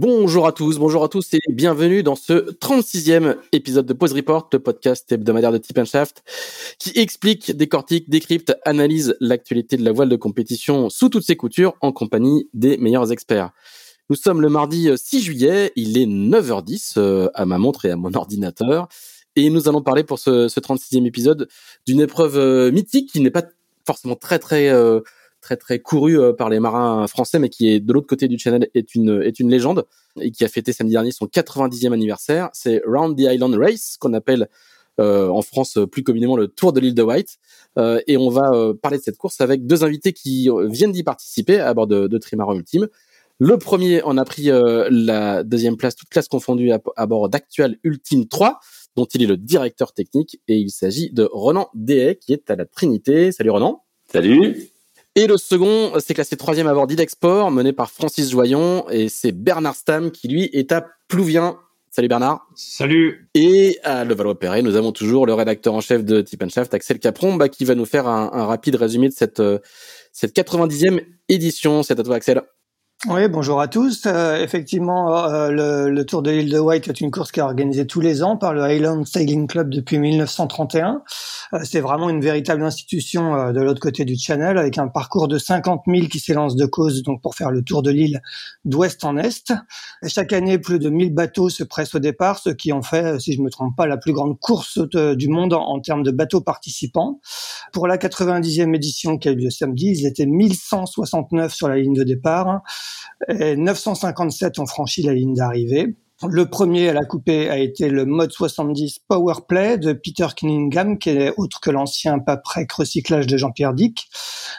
Bonjour à tous, bonjour à tous et bienvenue dans ce 36e épisode de Pause Report, le podcast hebdomadaire de Tip Shaft qui explique, décortique, décrypte, analyse l'actualité de la voile de compétition sous toutes ses coutures en compagnie des meilleurs experts. Nous sommes le mardi 6 juillet, il est 9h10 euh, à ma montre et à mon ordinateur et nous allons parler pour ce, 36e épisode d'une épreuve euh, mythique qui n'est pas forcément très très euh, très très couru euh, par les marins français, mais qui est de l'autre côté du channel est une est une légende et qui a fêté samedi dernier son 90e anniversaire. C'est Round the Island Race qu'on appelle euh, en France plus communément le Tour de l'île de White. Euh, et on va euh, parler de cette course avec deux invités qui viennent d'y participer à bord de, de Trimaran Ultime. Le premier en a pris la deuxième place, toute classe confondue, à, bord d'Actual Ultime 3, dont il est le directeur technique. Et il s'agit de Ronan Dehay, qui est à la Trinité. Salut Ronan. Salut. Et le second, c'est classé troisième à bord d'Idexport, mené par Francis Joyon, et c'est Bernard Stam qui lui est à Plouvien. Salut Bernard. Salut. Et à Levallois-Perret, nous avons toujours le rédacteur en chef de Tip Shaft, Axel Capron, bah, qui va nous faire un, un rapide résumé de cette, euh, cette 90e édition. C'est à toi Axel. Oui, bonjour à tous. Euh, effectivement, euh, le, le, Tour de l'île de White est une course qui est organisée tous les ans par le Highland Sailing Club depuis 1931. Euh, c'est vraiment une véritable institution euh, de l'autre côté du Channel, avec un parcours de 50 000 qui s'élance de cause donc pour faire le tour de l'île d'ouest en est. Chaque année, plus de 1000 bateaux se pressent au départ, ce qui en fait, si je me trompe pas, la plus grande course du monde en, en termes de bateaux participants. Pour la 90e édition qui a eu lieu samedi, ils étaient 1169 sur la ligne de départ et 957 ont franchi la ligne d'arrivée. Le premier à la coupée a été le mode 70 Powerplay de Peter Cunningham, qui est autre que l'ancien paprec recyclage de Jean-Pierre Dick.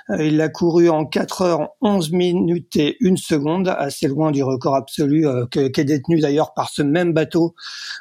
Euh, il a couru en 4 heures 11 minutes et 1 seconde, assez loin du record absolu euh, qui est détenu d'ailleurs par ce même bateau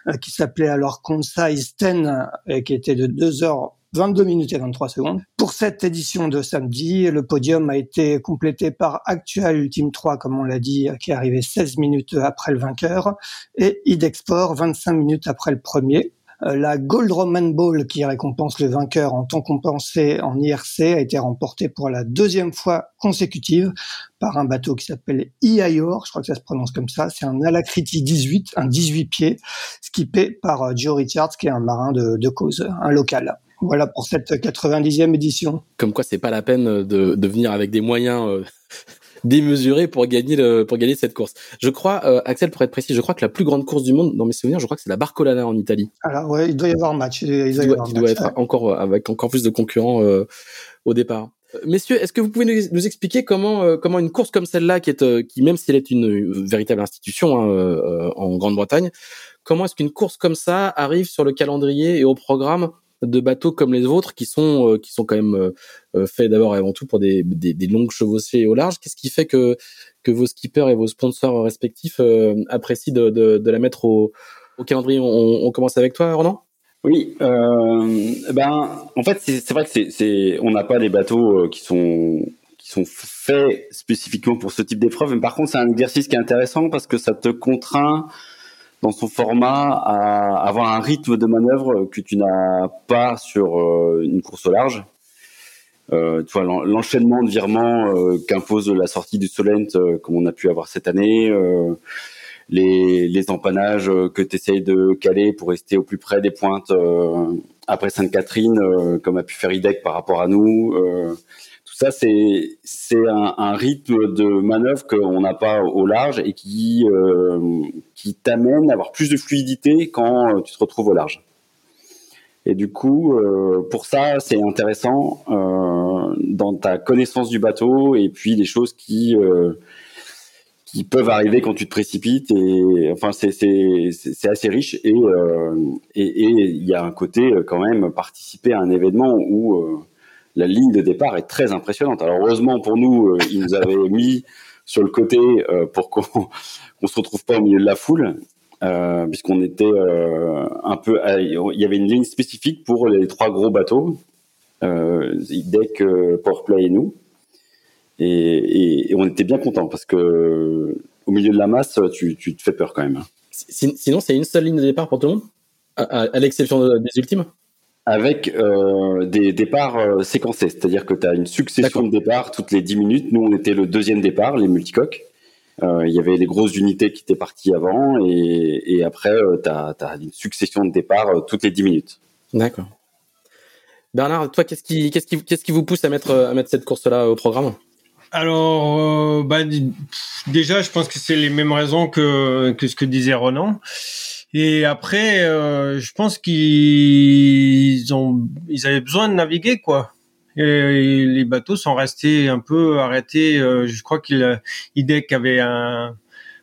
euh, qui s'appelait alors Concise 10 et qui était de 2 heures 22 minutes et 23 secondes. Pour cette édition de samedi, le podium a été complété par Actual Ultime 3, comme on l'a dit, qui est arrivé 16 minutes après le vainqueur, et Idexport 25 minutes après le premier. Euh, la Gold Roman Ball, qui récompense le vainqueur en temps compensé en IRC, a été remportée pour la deuxième fois consécutive par un bateau qui s'appelle Iaior, je crois que ça se prononce comme ça. C'est un Alacrity 18, un 18 pieds, skippé par euh, Joe Richards, qui est un marin de, de cause, un local. Voilà pour cette 90e édition. Comme quoi, c'est pas la peine de, de venir avec des moyens euh, démesurés pour gagner le, pour gagner cette course. Je crois, euh, Axel, pour être précis, je crois que la plus grande course du monde, dans mes souvenirs, je crois que c'est la Barcolana en Italie. Alors ouais, il doit y avoir un match. Il, doit, être encore euh, avec encore plus de concurrents au départ. Messieurs, est-ce que vous pouvez nous, expliquer comment comment une course comme celle-là, qui est qui même si elle est une véritable institution hein, en Grande-Bretagne, comment est-ce qu'une course comme ça arrive sur le calendrier et au programme de bateaux comme les vôtres qui sont euh, qui sont quand même euh, euh, faits d'abord et avant tout pour des, des, des longues chevauchées au large. Qu'est-ce qui fait que que vos skippers et vos sponsors respectifs apprécient de, de, de, la mettre au, au calendrier? On, on, commence avec toi, Ronan? Oui, euh, ben en fait c'est vrai que c'est on n'a pas des bateaux qui sont qui sont faits spécifiquement pour ce type d'épreuve, mais par contre c'est un exercice qui est intéressant parce que ça te contraint dans son format à avoir un rythme de manœuvre que tu n'as pas sur euh, une course au large. Euh, tu vois l'enchaînement de virements euh, qu'impose la sortie du Solent euh, comme on a pu avoir cette année, les, les empannages que tu essayes de caler pour rester au plus près des pointes après Sainte-Catherine, comme a pu faire IDEC par rapport à nous ça, c'est un, rythme de manœuvre qu'on n'a pas au large et qui euh, t'amène à avoir plus de fluidité quand euh, tu te retrouves au large. Et du coup, euh, pour ça, c'est intéressant dans ta connaissance du bateau et puis des choses qui peuvent arriver quand tu te précipites. Et enfin, c'est assez riche et il y a un côté quand même participer à un événement où la ligne de départ est très impressionnante. Alors heureusement pour nous, euh, ils nous avaient mis sur le côté pour qu'on qu'on se retrouve pas au milieu de la foule. puisqu'on était un peu, il y avait une ligne spécifique pour les trois gros bateaux, euh, Deck, Powerplay et nous, et, on était bien contents parce que au milieu de la masse, tu, tu te fais peur quand même. Hein. Sinon, c'est une seule ligne de départ pour tout le monde, à, l'exception des ultimes? Avec euh, des départs euh, séquencés, c'est-à-dire que tu as une succession de départs toutes les 10 minutes. Nous, on était le deuxième départ, les multicoques. Euh, il y avait les grosses unités qui étaient parties avant, et, et après, euh, tu as, as, une succession de départs euh, toutes les 10 minutes. D'accord. Bernard, toi, qu'est-ce qui, qu'est-ce qui, qu'est-ce qui vous pousse à mettre, à mettre cette course-là au programme? Alors, euh, bah, déjà, je pense que c'est les mêmes raisons que, que ce que disait Ronan. Et après, euh, je pense qu'ils ont, ils avaient besoin de naviguer, quoi. Et, les bateaux sont restés un peu arrêtés. Euh, je crois qu'il IDEC avait un,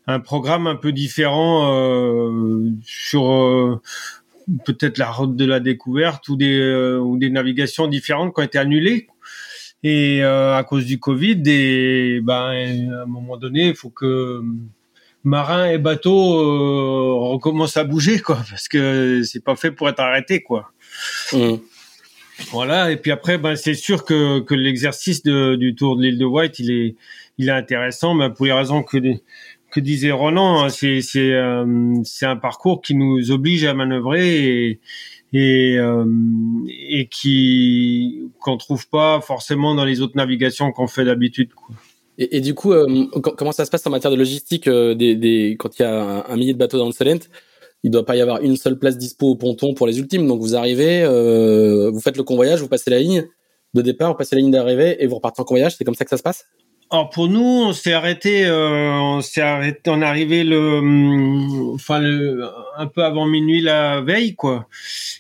un programme un peu différent euh, sur euh, peut-être la route de la découverte ou des ou des navigations différentes qui ont été annulées et euh, à cause du Covid et ben à un moment donné il faut que marins et bateaux euh, recommencent à bouger quoi parce que c'est pas fait pour être arrêté quoi mmh. voilà et puis après ben c'est sûr que que l'exercice du tour de l'île de White il est il est intéressant ben, pour les raisons que que disait Roland hein, c'est c'est euh, c'est un parcours qui nous oblige à manœuvrer et et, euh, et qui qu'on trouve pas forcément dans les autres navigations qu'on fait d'habitude. Et, du coup, euh, comment ça se passe en matière de logistique euh, des, quand il y a un, millier de bateaux dans le Solent Il doit pas y avoir une seule place dispo au ponton pour les ultimes. Donc vous arrivez, euh, vous faites le convoyage, vous passez la ligne de départ, vous passez la ligne d'arrivée et vous repartez en convoyage. C'est comme ça que ça se passe? Alors pour nous, on s'est arrêté, euh, on s'est arrêté, on est arrivé le, hum, enfin le, un peu avant minuit la veille, quoi.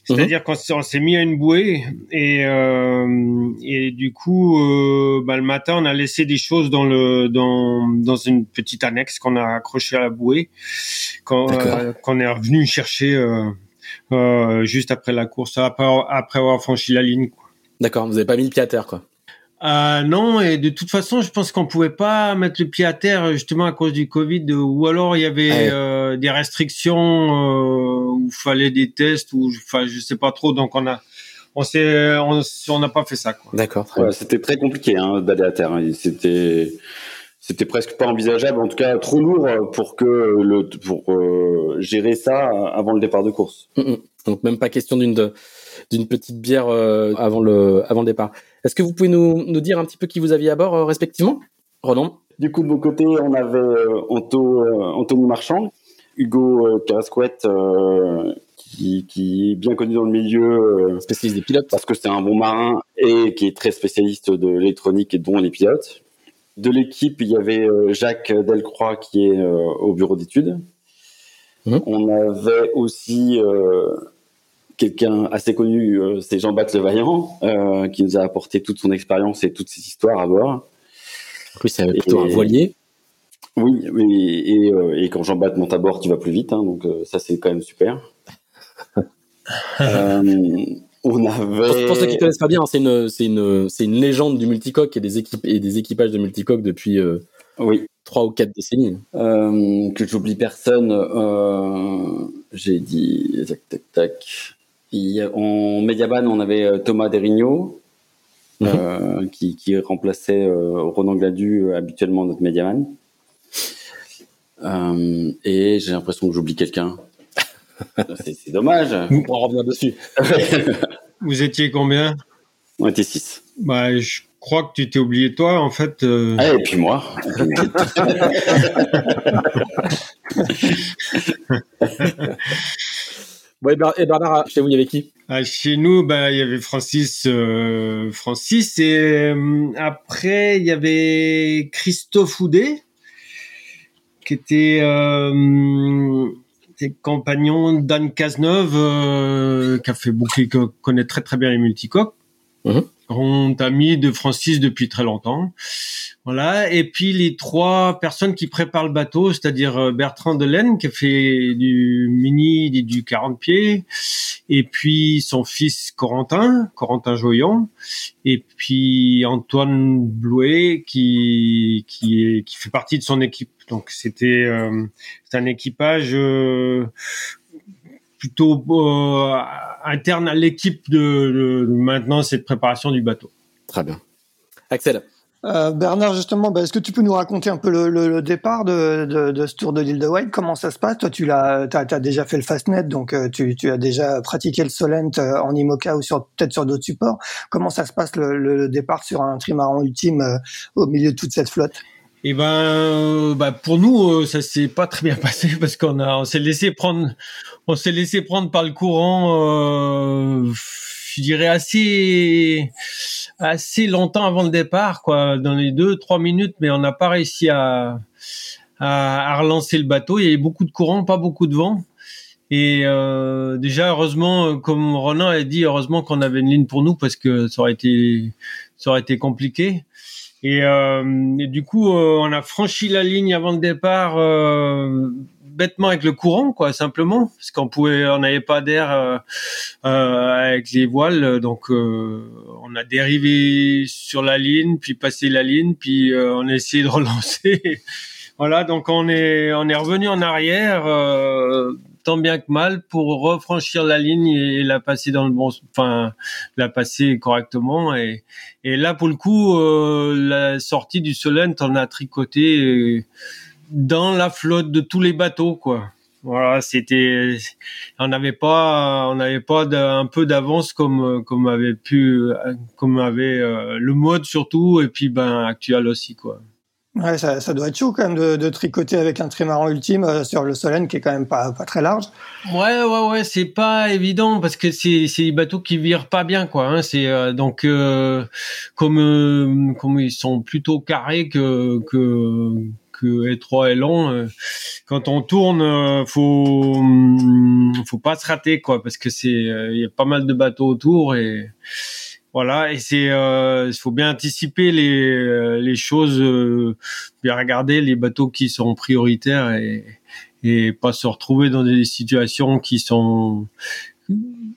C'est-à-dire mhm. qu'on s'est mis à une bouée et euh, et du coup, euh, bah, le matin, on a laissé des choses dans le dans dans une petite annexe qu'on a accrochée à la bouée, quand qu'on est revenu chercher juste après la course, après après avoir franchi la ligne. D'accord, vous avez pas mis le pied à terre, quoi. Euh, non, et de toute façon, je pense qu'on pouvait pas mettre le pied à terre justement à cause du Covid, ou alors il y avait euh, des restrictions euh, où il fallait des tests, ou enfin je sais pas trop. Donc on a, on s'est, on n'a pas fait ça. D'accord. c'était très compliqué hein, d'aller à terre. Hein. C'était, c'était presque pas envisageable, en tout cas trop lourd pour que le, pour euh, gérer ça avant le départ de course. Mm, mm. Donc même pas question d'une d'une petite bière euh, avant le avant le départ. Est-ce que vous pouvez nous, nous dire un petit peu qui vous aviez à bord euh, respectivement? Ronan Du coup, de mon côté, on avait euh, euh, Anthony Marchand, Hugo Carasquette, qui, qui, est bien connu dans le milieu. spécialiste des pilotes. Parce que c'est un bon marin et qui est très spécialiste de l'électronique et dont les pilotes. De l'équipe, il y avait Jacques Delcroix qui est au bureau d'études. Mmh. On avait aussi quelqu'un assez connu, euh, c'est Jean-Baptiste Levaillant, euh, qui nous a apporté toute son expérience et toutes ses histoires à bord. Oui, c'est plutôt un voilier. Oui, et, euh, et, quand Jean-Baptiste monte à bord, tu vas plus vite, hein, donc euh, ça c'est quand même super. on avait. Pour, ceux qui connaissent pas bien, c'est une, c'est une, c'est une légende du multicoque et des équipes et des équipages de multicoque depuis. oui. Trois ou quatre décennies. que j'oublie personne. J'ai dit tac tac tac en Mediaban, on avait euh, Thomas Derigno, mhm. euh, qui, remplaçait euh, Ronan Gladu, habituellement notre Mediaman. et j'ai l'impression que j'oublie quelqu'un. c'est dommage. On revenir dessus. Vous étiez combien? On était 6. Bah, je crois que tu t'es oublié toi, en fait. Ah, et puis moi. et Bernard, chez vous, il y avait qui? Ah, Chez nous, bah, il y avait Francis, euh, Francis, et euh, après, il y avait Christophe Houdet, qui était, euh, compagnon d'Anne Cazeneuve, euh, qui a fait beaucoup, qui connaît très très bien les multicoques. Mhm. Grand ami de Francis depuis très longtemps. Voilà. Et puis les trois personnes qui préparent le bateau, c'est-à-dire euh, Bertrand Delaine qui fait du mini du 40 pieds, et puis son fils Corentin, Corentin Joyon, et puis Antoine Blouet qui qui qui fait partie de son équipe. Donc c'était euh, c'est un équipage euh, plutôt euh, interne à l'équipe de, de maintenance et de préparation du bateau. Très bien. Axel. Euh, Bernard, justement, bah, est-ce que tu peux nous raconter un peu le, le, départ de, de, de, ce tour de l'île de White Comment ça se passe? Toi, tu l'as, as, as, déjà fait le Fastnet, donc euh, tu, tu, as déjà pratiqué le Solent euh, en IMOCA ou sur peut-être sur d'autres supports. Comment ça se passe le, le départ sur un trimaran ultime au milieu de toute cette flotte? Eh ben, bah pour nous, ça s'est pas très bien passé parce qu'on a, on s'est laissé prendre, on s'est laissé prendre par le courant. Euh, je dirais assez assez longtemps avant le départ, quoi, dans les deux trois minutes, mais on n'a pas réussi à, à, relancer le bateau. Il y avait beaucoup de courant, pas beaucoup de vent. Et euh, déjà, heureusement, comme Ronan a dit, heureusement qu'on avait une ligne pour nous parce que ça aurait été ça aurait été compliqué. Et, euh, et du coup, euh, on a franchi la ligne avant le départ euh, bêtement avec le courant, quoi, simplement, parce qu'on pouvait, on n'avait pas d'air euh, euh, avec les voiles, donc euh, on a dérivé sur la ligne, puis passé la ligne, puis on a essayé de relancer. voilà, donc on est, on est revenu en arrière tant bien que mal pour refranchir la ligne et la passer dans le bon, enfin la passer correctement et et là pour le coup la sortie du Solent on a tricoté dans la flotte de tous les bateaux, quoi. Voilà, c'était, on n'avait pas, on n'avait pas un peu d'avance comme comme avait pu, comme avait euh, le mode surtout et puis ben actuel aussi, quoi. Ouais, ça, ça, doit être chaud quand même de, de tricoter avec un trimaran ultime euh, sur le Solène qui est quand même pas, pas très large. Ouais, ouais, ouais, c'est pas évident parce que c'est c'est des bateaux qui virent pas bien quoi. Hein, c'est euh, donc comme comme ils sont plutôt carrés que que que étroit et long. Euh, quand on tourne, euh, faut hum, faut pas se rater quoi, parce que c'est euh, il y a pas mal de bateaux autour et voilà, et c'est il faut bien anticiper les les choses, bien regarder les bateaux qui sont prioritaires et et pas se retrouver dans des situations qui sont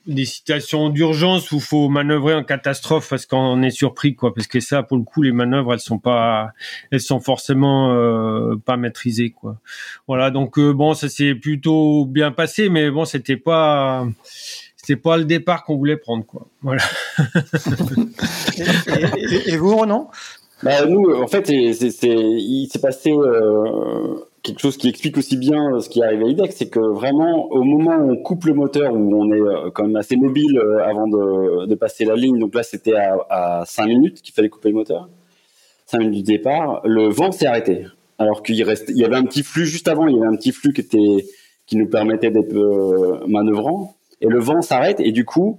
des situations d'urgence où faut manœuvrer en catastrophe parce qu'on est surpris quoi. Parce que ça pour le coup les manœuvres elles sont pas elles sont forcément euh, pas maîtrisées quoi. Voilà donc euh, bon ça s'est plutôt bien passé mais bon c'était pas c'était pas le départ qu'on voulait prendre quoi. Voilà. Et, vous Renan bah, nous en fait c'est il s'est passé euh quelque chose qui explique aussi bien euh, ce qui arrive à IDEX, c'est que vraiment, au moment où on coupe le moteur, où on est euh, quand même assez mobile avant de, de passer la ligne, donc là c'était à, à 5 minutes qu'il fallait couper le moteur, 5 minutes du départ, le vent s'est arrêté. Alors qu'il reste, il y avait un petit flux juste avant, il y avait un petit flux qui était, qui nous permettait d'être euh, manœuvrant, et le vent s'arrête, et du coup,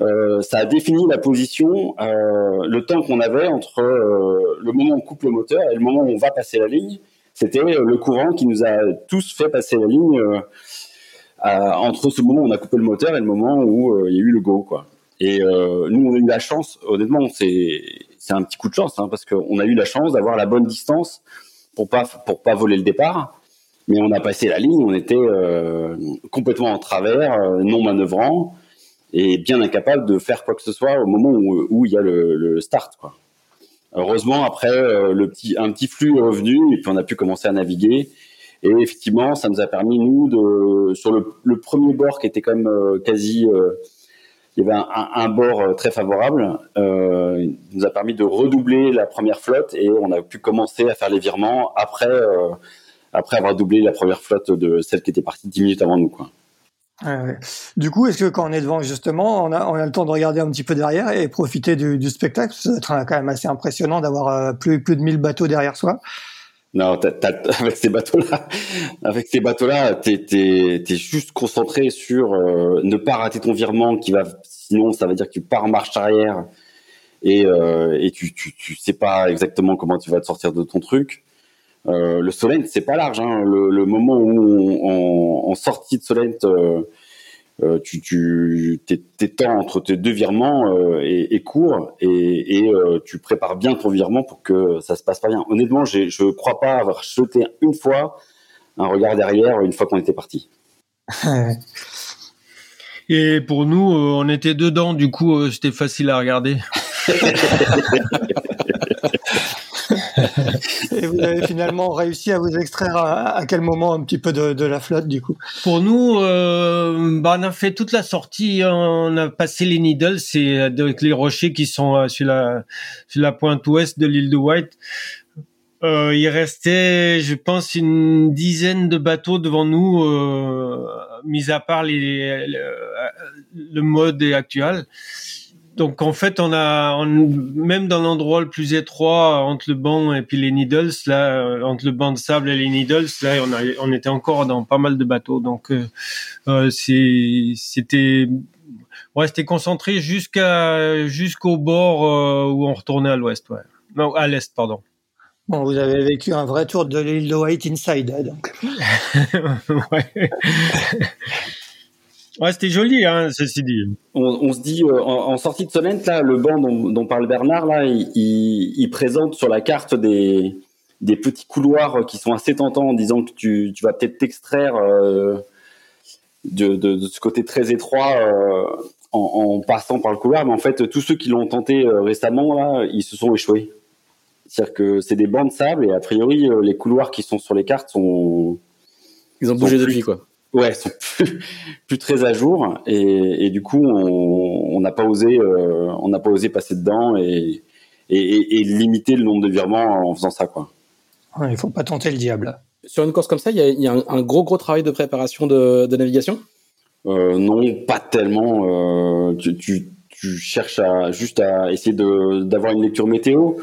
euh, ça a défini la position, euh, le temps qu'on avait entre le moment où on coupe le moteur et le moment où on va passer la ligne c'était euh, le courant qui nous a tous fait passer la ligne euh, entre ce moment où on a coupé le moteur et le moment où euh, il y a eu le go, quoi. Et nous, on a eu la chance, honnêtement, c'est c'est un petit coup de chance, hein, parce qu'on a eu la chance d'avoir la bonne distance pour pas pour pas voler le départ. Mais on a passé la ligne, on était complètement en travers, non manœuvrant et bien incapable de faire quoi que ce soit au moment où, il y a le, start. Heureusement, après, euh, un petit flux est revenu et puis on a pu commencer à naviguer. Et effectivement, ça nous a permis, nous, de, sur le, premier bord qui était quand même euh, quasi, euh, il y avait un, un, bord très favorable, euh, il nous a permis de redoubler la première flotte et on a pu commencer à faire les virements après, après avoir doublé la première flotte de celle qui était partie dix minutes avant nous, quoi. Du coup, est-ce que quand on est devant, justement, on a, on a le temps de regarder un petit peu derrière et profiter du, du spectacle? Ça va être quand même assez impressionnant d'avoir euh, plus, plus de 1000 bateaux derrière soi. Non, avec ces bateaux-là, avec ces bateaux-là, t'es es, juste concentré sur euh, ne pas rater ton virement, qui va, sinon ça veut dire que tu pars en marche arrière et, euh, et tu, tu, tu sais pas exactement comment tu vas te sortir de ton truc. Euh, le Solent, c'est pas large. Hein. Le, le, moment où on, en sortie de Solent, euh, euh, tu, temps entre tes deux virements euh, court et, et euh, tu prépares bien ton virement pour que ça se passe pas bien. Honnêtement, je ne crois pas avoir sauté une fois un regard derrière une fois qu'on était parti. et pour nous, on était dedans, du coup, c'était facile à regarder. Et vous avez finalement réussi à vous extraire à, quel moment un petit peu de, la flotte du coup? Pour nous, euh, bah, on a fait toute la sortie, on a passé les Needles, c'est avec les rochers qui sont euh, sur la sur la pointe ouest de l'île de White. Euh, il restait, je pense, une dizaine de bateaux devant nous, mis à part le mode actuel donc en fait, on a même dans l'endroit le plus étroit entre le banc et puis les needles, là, euh, entre le banc de sable et les needles, là, on, a, on était encore dans pas mal de bateaux. Donc euh, euh c'était ouais, c'était concentré jusqu'à jusqu'au bord euh, où on retournait à l'ouest, ouais. Non, à l'est, pardon. Bon, vous avez vécu un vrai tour de l'île de White inside, donc. ouais. Ouais, c'était joli, hein, ceci dit. On, se dit, euh, en, sortie de semaine, là, le banc dont, parle Bernard, là, il, présente sur la carte des, des petits couloirs qui sont assez tentants en disant que tu, tu vas peut-être t'extraire euh, de, de, de, ce côté très étroit euh, en, en, passant par le couloir. Mais en fait, tous ceux qui l'ont tenté récemment, là, ils se sont échoués. C'est-à-dire que c'est des bancs de sable et a priori, les couloirs qui sont sur les cartes sont... Ils ont bougé depuis, quoi ouais, sont plus, très à jour et, et du coup on n'a pas osé euh, on n'a pas osé passer dedans et, et, et, limiter le nombre de virements en faisant ça quoi. Ouais, il faut pas tenter le diable. Sur une course comme ça, il y a, y a un, gros gros travail de préparation de, de navigation? Euh, non, pas tellement. Euh, tu, tu, tu, cherches à juste à essayer de d'avoir une lecture météo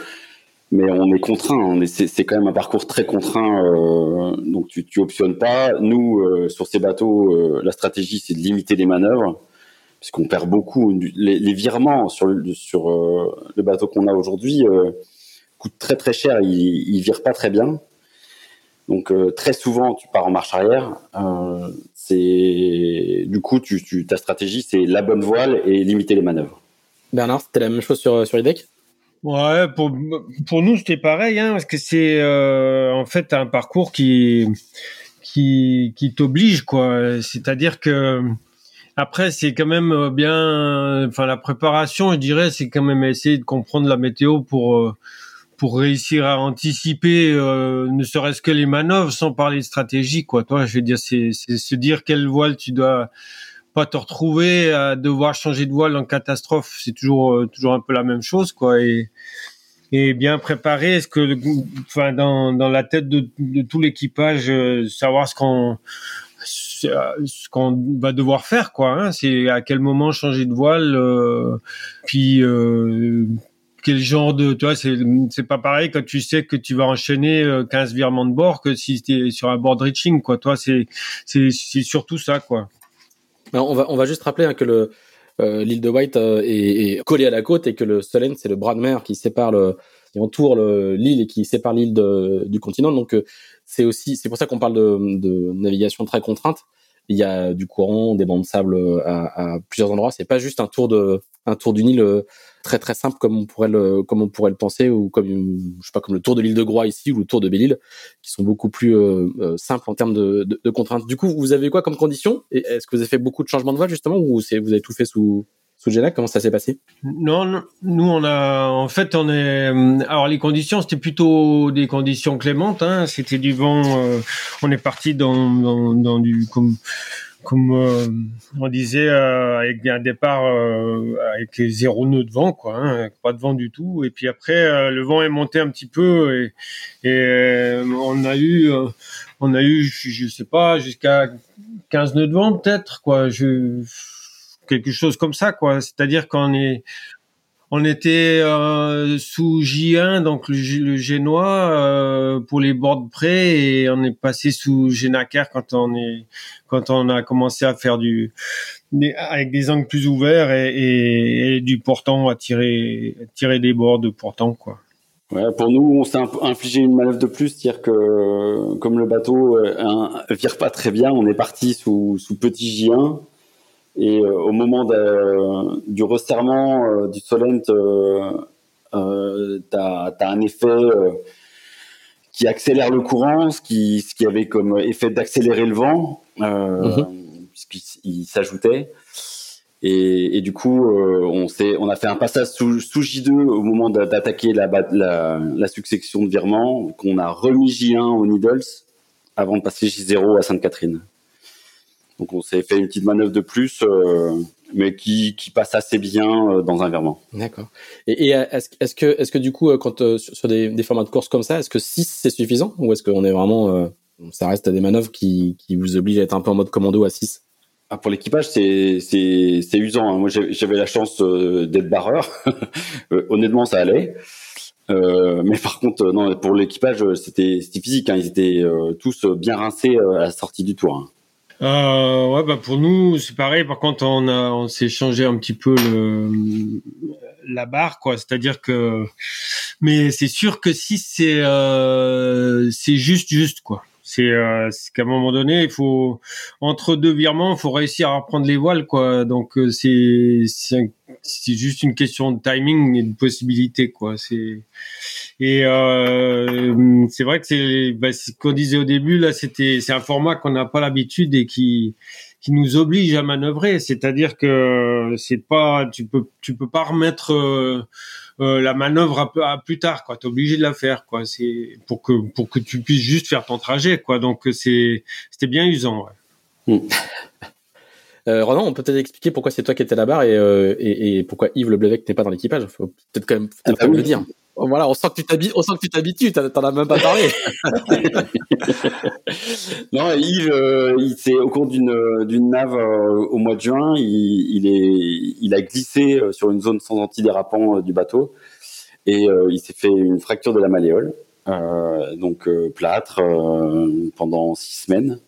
mais on est contraint. C'est quand même un parcours très contraint, euh, donc tu, optionnes pas. Nous, euh, sur ces bateaux, euh, la stratégie c'est de limiter les manœuvres, puisqu'on perd beaucoup. Les, virements sur le, bateau qu'on a aujourd'hui coûtent très très cher. Ils, ils virent pas très bien. Donc très souvent, tu pars en marche arrière. du coup, ta stratégie c'est la bonne voile et limiter les manœuvres. Bernard, c'était la même chose sur sur decks Ouais, pour pour nous c'était pareil, hein, parce que c'est euh, en fait un parcours qui qui qui t'oblige quoi. C'est-à-dire que après c'est quand même bien, enfin la préparation, je dirais, c'est quand même essayer de comprendre la météo pour euh, pour réussir à anticiper, euh, ne serait-ce que les manœuvres, sans parler de stratégie quoi. Toi, je veux dire, c'est c'est se dire quelle voile tu dois pas te retrouver à devoir changer de voile en catastrophe, c'est toujours euh, toujours un peu la même chose quoi. Et et bien préparer est-ce que enfin dans dans la tête de, de tout l'équipage euh, savoir ce qu'on ce qu'on va devoir faire quoi hein, c'est à quel moment changer de voile euh, puis quel genre de tu vois c'est pas pareil quand tu sais que tu vas enchaîner 15 virements de bord que si tu es sur un board reaching quoi. Toi c'est c'est surtout ça quoi on va, on va juste rappeler hein, que le euh, l'île de White euh, est, est, collée à la côte et que le Solent, c'est le bras de mer qui sépare le, qui entoure l'île et qui sépare l'île du continent. Donc euh, c'est aussi, c'est pour ça qu'on parle de, de, navigation très contrainte. Il y a du courant, des bancs de sable à, à plusieurs endroits. C'est pas juste un tour de, un tour d'une île très très simple comme on pourrait le comme on pourrait le penser ou comme je sais pas comme le tour de l'île de Groix ici ou le tour de Belle-Île qui sont beaucoup plus euh, euh, simples en termes de, contraintes. Du coup, vous avez quoi comme condition? Est-ce que vous avez fait beaucoup de changements de voile justement ou vous avez tout fait sous sous Comment ça s'est passé? Non, non, nous on a en fait on est euh, alors les conditions c'était plutôt des conditions clémentes. Hein, c'était du vent. on est parti dans, dans, dans du comme comme euh, on disait, euh, avec un départ euh, avec zéro nœud de vent, quoi, hein, pas de vent du tout. Et puis après, le vent est monté un petit peu et, et on a eu, on a eu, je sais pas, jusqu'à 15 nœuds de vent peut-être, quoi. Je, quelque chose comme ça, quoi. C'est-à-dire qu'on est, on était euh, sous J1, donc le, génois euh, pour les bords près, et on est passé sous Genaker quand on est quand on a commencé à faire du avec des angles plus ouverts et, du portant à tirer tirer des bords de portant quoi. Ouais, pour nous, on s'est infligé une manœuvre de plus, c'est-à-dire que comme le bateau euh, vire pas très bien, on est parti sous, sous petit J1 Et au moment du resserrement du Solent, euh, tu as, un effet qui accélère le courant, ce qui, ce qui avait comme effet d'accélérer le vent, mhm. puisqu'il s'ajoutait. Et, du coup, on, on a fait un passage sous, sous J2 au moment d'attaquer la, la, la, succession de virements, qu'on a remis J1 au Needles avant de passer J0 à Sainte-Catherine. Donc on s'est fait une petite manœuvre de plus, euh, mais qui, qui, passe assez bien euh, dans un virement. D'accord. Et, et est-ce, est que, est-ce que du coup, euh, quand sur, des, des, formats de course comme ça, est-ce que 6 c'est suffisant? Ou est-ce qu'on est vraiment, ça reste des manœuvres qui, qui vous obligent à être un peu en mode commando à 6 ah, pour l'équipage, c'est usant. Hein. Moi, j'avais la chance d'être barreur. Honnêtement, ça allait. Euh, mais par contre, non, pour l'équipage, c'était physique. Hein. Ils étaient tous bien rincés à la sortie du tour. Hein. Euh, ouais, bah pour nous c'est pareil. Par contre, on a, on s'est changé un petit peu le la barre, quoi. C'est-à-dire que, mais c'est sûr que si c'est euh, c'est juste juste quoi. C'est euh, qu'à un moment donné, il faut entre deux virements, il faut réussir à reprendre les voiles, quoi. Donc euh, c'est c'est juste une question de timing et de possibilité, quoi. C'est et euh, c'est vrai que c'est bah, ce qu'on disait au début là, c'était c'est un format qu'on n'a pas l'habitude et qui qui nous oblige à manœuvrer. C'est-à-dire que c'est pas tu peux tu peux pas remettre euh, euh, la manœuvre à, à, plus tard quoi. T'es obligé de la faire quoi. C'est pour que pour que tu puisses juste faire ton trajet quoi. Donc c'est c'était bien usant. Ouais. Euh, Ronan, on peut peut-être expliquer pourquoi c'est toi qui étais là-bas et, euh, et, et, pourquoi Yves Leblevec n'est pas dans l'équipage. Faut peut-être quand même, peut ah bah le dire. Voilà, on sent que tu t'habitues, on sent que tu t'habitues, t'en as même pas parlé. non, Yves, euh, au cours d'une d'une nave euh, au mois de juin, il, il, est, il a glissé euh, sur une zone sans antidérapant du bateau et il s'est fait une fracture de la malléole, donc plâtre pendant six semaines.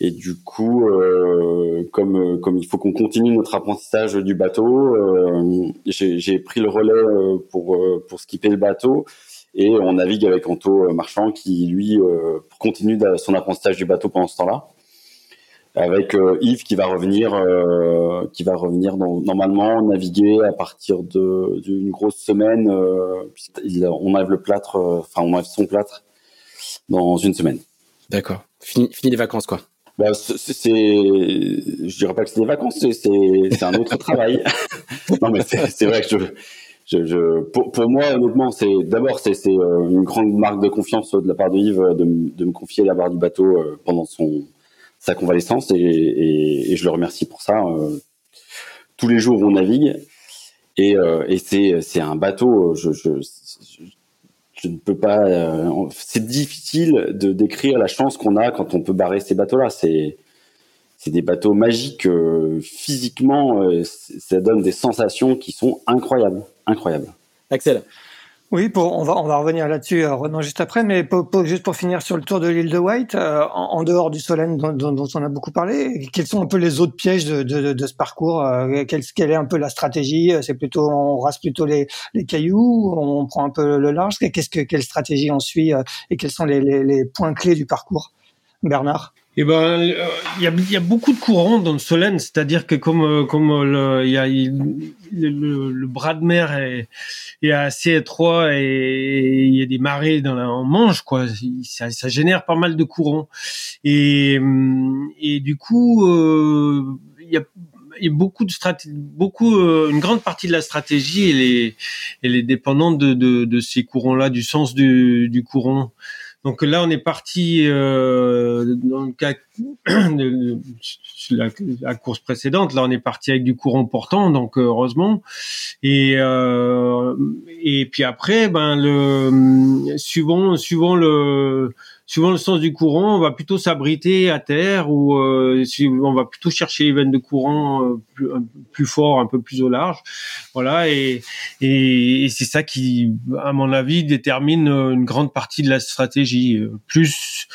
Et du coup, euh, comme comme il faut qu'on continue notre apprentissage du bateau, euh, j'ai pris le relais euh, pour skipper le bateau et on navigue avec Anto Marchand qui lui continue son apprentissage du bateau pendant ce temps-là. Avec Yves qui va revenir, qui va revenir normalement naviguer à partir de d'une grosse semaine. On enlève le plâtre, enfin on son plâtre dans une semaine. D'accord. Fini les vacances quoi bah, c'est, je dirais pas que c'est des vacances, c'est, c'est, un autre travail. non, mais c'est, vrai que je, je, je pour, pour, moi, honnêtement, c'est d'abord c'est, c'est euh, une grande marque de confiance de la part de Yves de, de me confier la barre du bateau euh, pendant son sa convalescence et, et, et je le remercie pour ça. Euh, tous les jours on navigue et, et c'est, c'est un bateau. Je, je, je ne peux pas. Euh, c'est difficile de décrire la chance qu'on a quand on peut barrer ces bateaux-là. C'est des bateaux magiques euh, physiquement. Euh, ça donne des sensations qui sont incroyables, incroyables. Axel. Oui, pour, on va revenir là-dessus, euh, Renan, juste après, mais juste pour finir sur le tour de l'île de White, euh, en, dehors du Solène dont, on a beaucoup parlé, quels sont un peu les autres pièges de, ce parcours euh, quelle, est un peu la stratégie C'est plutôt on rase plutôt les, cailloux, on prend un peu le large. Qu'est-ce que quelle stratégie on suit et quels sont les points clés du parcours, Bernard? Eh ben, il y, a, y, a, beaucoup de courants dans le Solène, c'est-à-dire que comme comme le, y a, le, le, bras de mer est, est, assez étroit et il y a des marées dans la en Manche, quoi, ça, ça, génère pas mal de courants et et du coup il y a il y a beaucoup de beaucoup, une grande partie de la stratégie, elle est, elle est dépendante de, de, de ces courants-là, du sens du, du courant. Donc là, on est parti euh, dans le cas de, la, course précédente. Là, on est parti avec du courant portant, donc heureusement. Et euh, et puis après, ben le suivant suivant le suivant le sens du courant, on va plutôt s'abriter à terre ou euh, on va plutôt chercher les veines de courant euh, plus, plus fort, un peu plus au large. Voilà, et, et, c'est ça qui, à mon avis, détermine une grande partie de la stratégie. Plus,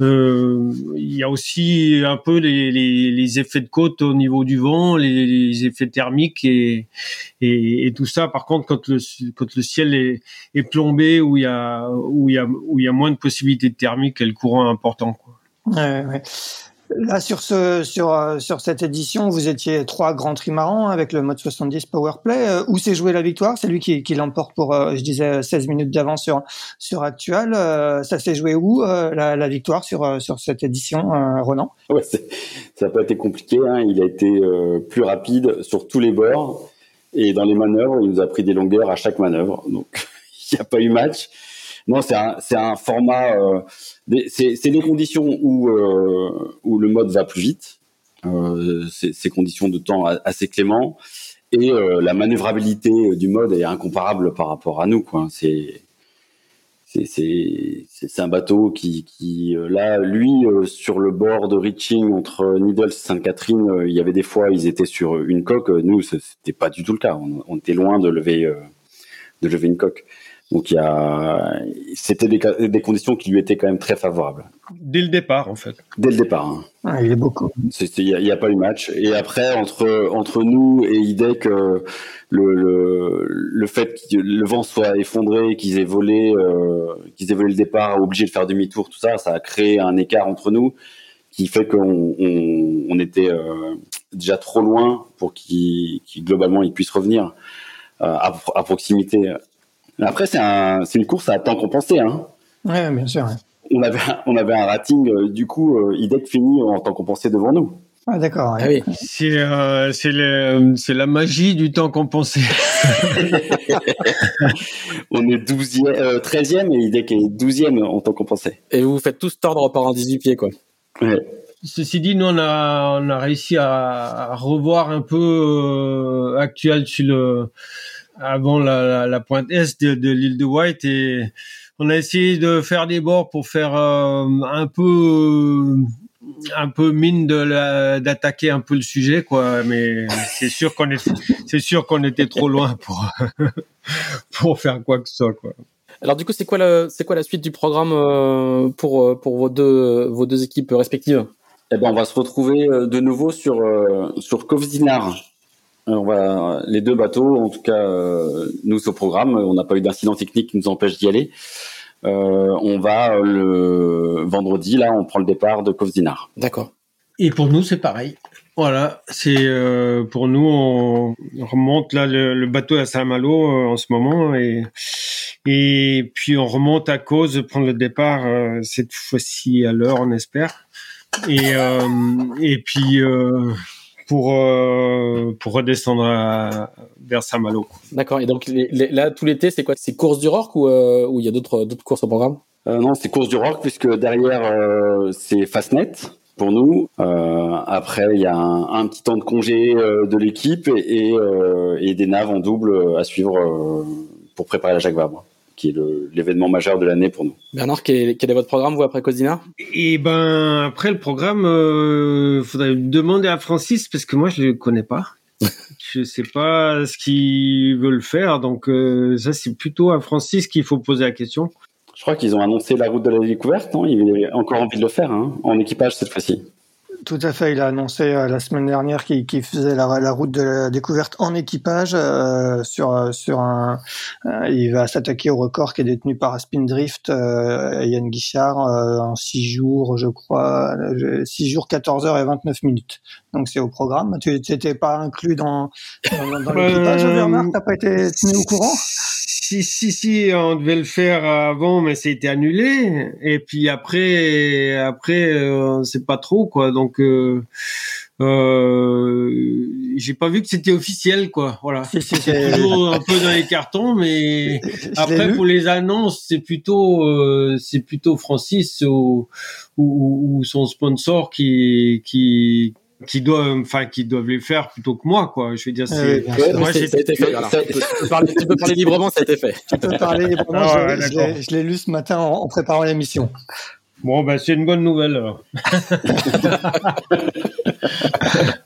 euh, il y a aussi un peu les, les, les, effets de côte au niveau du vent, les, les effets thermiques et, et, et, tout ça. Par contre, quand le, quand le ciel est, est plombé, où il y y où il y a moins de possibilités de thermique, quel courant important. Quoi. Ouais, ouais. Là, sur ce, sur euh, sur cette édition, vous étiez trois grands trimarans avec le mode 70 Powerplay. Euh, où s'est joué la victoire? C'est lui qui, qui l'emporte pour, euh, je disais, 16 minutes d'avance sur sur Actual. ça s'est joué où la, la, victoire sur sur cette édition, Ronan? Ouais, ça n'a pas été compliqué. Hein. Il a été plus rapide sur tous les bords et dans les manœuvres, il nous a pris des longueurs à chaque manœuvre. Donc, il n'y a pas eu match. Non, c'est un, c'est format. Euh, c'est des conditions où euh, où le mode va plus vite. Euh, c'est ces conditions de temps assez clément et la manœuvrabilité du mode est incomparable par rapport à nous. Quoi. C'est c'est un bateau qui, qui là, lui, sur le bord de reaching entre Needles et Sainte-Catherine, il y avait des fois, ils étaient sur une coque. Nous, c'était pas du tout le cas. On, on était loin de lever, de lever une coque. Donc il y a, c'était des, des, conditions qui lui étaient quand même très favorables. Dès le départ, en fait. Dès le départ. Hein. Ah, il est beaucoup. Il n'y a, a, pas eu match. Et après, entre entre nous et IDEC, euh, le, le, le fait que le vent soit effondré, qu'ils aient volé, euh, qu'ils aient volé le départ, obligé de faire demi-tour, tout ça, ça a créé un écart entre nous qui fait qu'on on, on était euh, déjà trop loin pour qu'il qu globalement il puisse revenir euh, à, à proximité après, c'est un, une course à temps compensé. Hein. Ouais, bien sûr. On avait, on avait un rating, euh, du coup, euh, IDEC finit en temps compensé devant nous. Ah d'accord. Ah oui. C'est euh, c'est la magie du temps compensé. on est 12e, 13e et IDEC est 12e en temps compensé. Et vous faites tous tordre par un 18 pieds quoi. Ouais. Ceci dit, nous on a on a réussi à, revoir un peu actuel sur le avant la, la, pointe est de, de l'île de White et on a essayé de faire des bords pour faire euh, un peu un peu mine de d'attaquer un peu le sujet quoi. Mais c'est sûr qu'on est c'est sûr qu'on était trop loin pour pour faire quoi que ce soit quoi. Alors du coup c'est quoi le c'est quoi la suite du programme euh, pour euh, pour vos deux vos deux équipes respectives? Eh ben on va se retrouver de nouveau sur sur Kovzinar on va, les deux bateaux, en tout cas, euh, nous au programme, on n'a pas eu d'incident technique qui nous empêche d'y aller. Euh, on va le vendredi, là, on prend le départ de Kovzinar. D'accord. Et pour nous, c'est pareil. Voilà, c'est euh, pour nous, on remonte là le, bateau à Saint-Malo en ce moment et et puis on remonte à cause prendre le départ cette fois-ci à l'heure, on espère. Et et puis pour euh, pour redescendre à, vers Saint-Malo. D'accord. Et donc là tout l'été, c'est quoi? C'est course du Rock ou euh, ou il y a d'autres d'autres courses au programme? Euh, Non, c'est course du Rock puisque derrière euh, c'est Fastnet pour nous. Euh, après, il y a un, un, petit temps de congé de l'équipe et, et, et, des naves en double à suivre pour préparer la Jacques Vabre qui est l'événement majeur de l'année pour nous. Bernard, quel est, quel est, votre programme, vous, après Cosina? Eh ben, après le programme, euh, faudrait demander à Francis, parce que moi, je le connais pas. je sais pas ce qu'ils veulent faire, donc euh, ça, c'est plutôt à Francis qu'il faut poser la question. Je crois qu'ils ont annoncé la route de la découverte, non Il a encore envie de le faire, hein, en équipage cette fois-ci. Tout à fait. Il a annoncé euh, la semaine dernière qu'il faisait la, route de la découverte en équipage euh, sur euh, sur un. il va s'attaquer au record qui est détenu par Spindrift Yann Guichard en six jours, je crois, six jours, 14 heures et 29 minutes. Donc c'est au programme. Tu n'étais pas inclus dans dans, dans l'équipage, Bernard? T'as pas été tenu au courant? si, si, si, on devait le faire avant, mais été annulé. Et puis après, après, on sait pas trop quoi. Donc, euh, euh, j'ai pas vu que c'était officiel quoi. Voilà. C'est toujours un peu dans les cartons, mais après pour les annonces, c'est plutôt, euh, c'est plutôt Francis ou, ou, ou, son sponsor qui qui qui doivent, enfin, qui doivent les faire plutôt que moi, quoi. Je veux dire, c'est, moi, j'ai été fait. tu, peux parler, tu, peux parler, librement, ça a été fait. Tu peux parler librement. Ah, je, l'ai lu ce matin en, en préparant l'émission. Bon, ben, c'est une bonne nouvelle. Alors.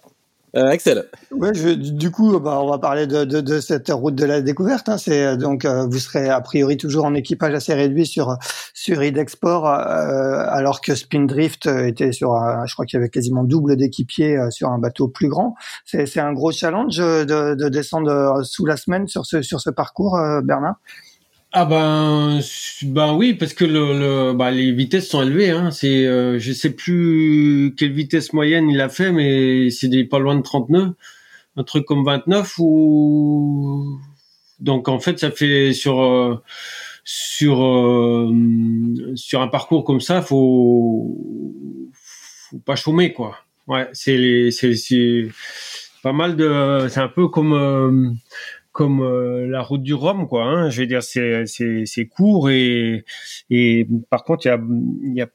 Euh, Axel. Ouais, je, du coup, bah, on va parler de, de, de, cette route de la découverte. Hein. C'est euh, donc euh, vous serez a priori toujours en équipage assez réduit sur sur Idexport, euh, alors que Spindrift était sur, je crois qu'il y avait quasiment double d'équipiers sur un bateau plus grand. C'est c'est un gros challenge de, de descendre sous la semaine sur ce sur ce parcours, Bernard? Ah ben, ben oui, parce que le, bah, les vitesses sont élevées. Hein. C'est, euh, je sais plus quelle vitesse moyenne il a fait, mais c'est pas loin de 39, un truc comme 29 ou donc en fait ça fait sur euh, sur euh, sur un parcours comme ça, faut faut pas chômer quoi. Ouais, c'est c'est pas mal de, c'est un peu comme comme euh, la route du Rhum, quoi. Hein. Je veux dire, c'est c'est c'est court et et par contre, il y a il y a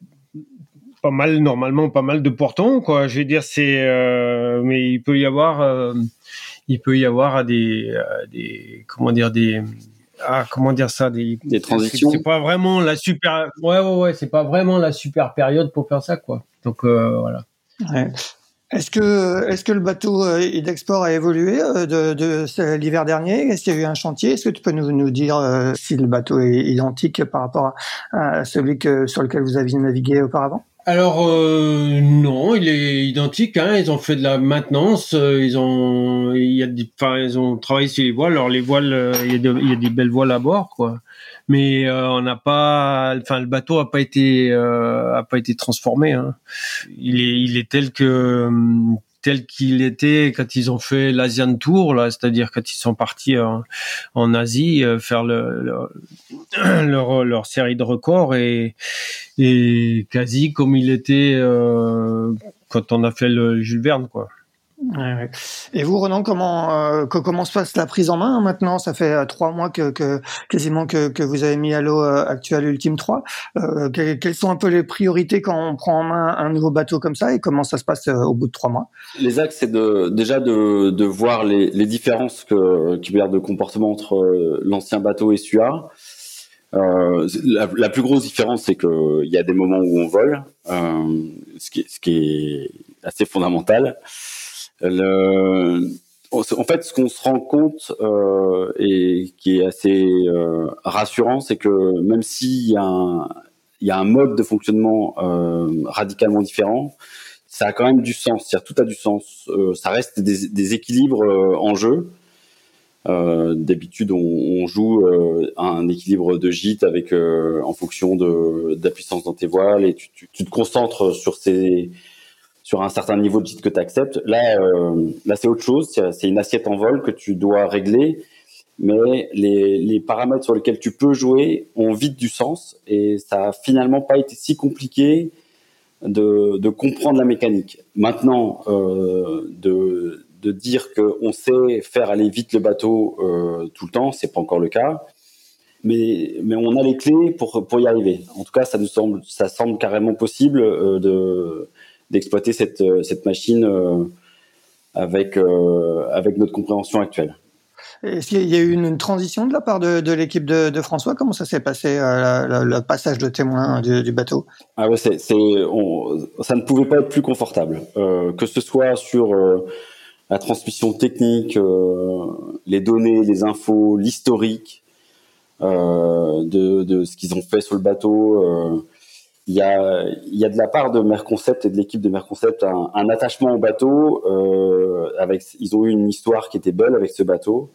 pas mal normalement pas mal de portants, quoi. Je veux dire, c'est euh, mais il peut y avoir euh, il peut y avoir des des comment dire des ah comment dire ça des, des transitions c'est pas vraiment la super ouais ouais ouais c'est pas vraiment la super période pour faire ça quoi donc voilà ouais. Est-ce que, est-ce que le bateau euh, d'export a évolué euh, de, de l'hiver dernier? Est-ce qu'il y a eu un chantier? Est-ce que tu peux nous, nous dire euh, si le bateau est identique par rapport à, celui que, sur lequel vous aviez navigué auparavant? Alors non, il est identique. Hein. Ils ont fait de la maintenance. ils ont, il y a, enfin, ils ont travaillé sur les voiles. Alors les voiles, il y a, il y a des belles voiles à bord, quoi mais euh, on n'a pas, enfin le bateau a pas été euh, a pas été transformé. Hein. Il est il est tel que tel qu'il était quand ils ont fait l'Asian Tour, là, c'est-à-dire quand ils sont partis en, Asie euh, faire le, leur, leur série de records et, et quasi comme il était euh, quand on a fait le Jules Verne, quoi. Et vous, Renan, comment euh, comment se passe la prise en main maintenant? Ça fait euh, trois mois que, que quasiment que, que, vous avez mis à l'eau euh, Ultime 3. Euh, quelles sont un peu les priorités quand on prend en main un nouveau bateau comme ça et comment ça se passe au bout de trois mois? Les axes, c'est de, déjà de, de voir les, les différences que, qui de comportement entre l'ancien bateau et celui-là. Euh, la, plus grosse différence, c'est qu'il y a des moments où on vole, euh, ce, qui, ce qui est assez fondamental. En fait, ce qu'on se rend compte euh, et qui est assez euh, rassurant, c'est que même s'il y, a un, y a un mode de fonctionnement euh, radicalement différent, ça a quand même du sens. Tout a du sens. Euh, ça reste des, équilibres euh, en jeu. D'habitude, on, joue un équilibre de gîte avec en fonction de, la puissance dans tes voiles et tu te concentres sur ces sur un certain niveau de gîte que tu acceptes. Là, euh, là c'est autre chose. C'est une assiette en vol que tu dois régler, mais les, paramètres sur lesquels tu peux jouer ont vite du sens et ça a finalement pas été si compliqué de, comprendre la mécanique. Maintenant, euh, de, dire qu'on sait faire aller vite le bateau euh, tout le temps, c'est pas encore le cas. Mais, mais on a les clés pour, pour y arriver. En tout cas, ça nous semble, ça semble carrément possible de, d'exploiter cette, euh, cette machine euh, avec, euh, avec notre compréhension actuelle. Est-ce qu'il y a eu une, transition de la part de, de l'équipe de, de, François? Comment ça s'est passé, le passage de témoin du, du bateau? Ah ouais, c'est, ça ne pouvait pas être plus confortable. Euh, que ce soit sur euh, la transmission technique, les données, les infos, l'historique de, de, ce qu'ils ont fait sur le bateau il y a, de la part de Merconcept et de l'équipe de Merconcept un, attachement au bateau. Euh, ils ont eu une histoire qui était belle avec ce bateau.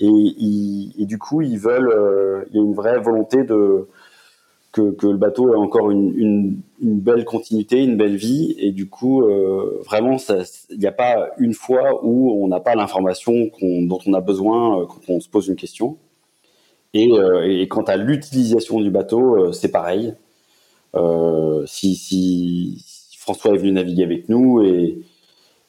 Et, du coup, ils veulent. Euh, il y a une vraie volonté de que, le bateau ait encore une, belle continuité, une belle vie. Et du coup, euh, vraiment, il n'y a pas une fois où on n'a pas l'information dont on a besoin quand on se pose une question. Et, quant à l'utilisation du bateau, c'est pareil. Euh, si, si, François est venu naviguer avec nous et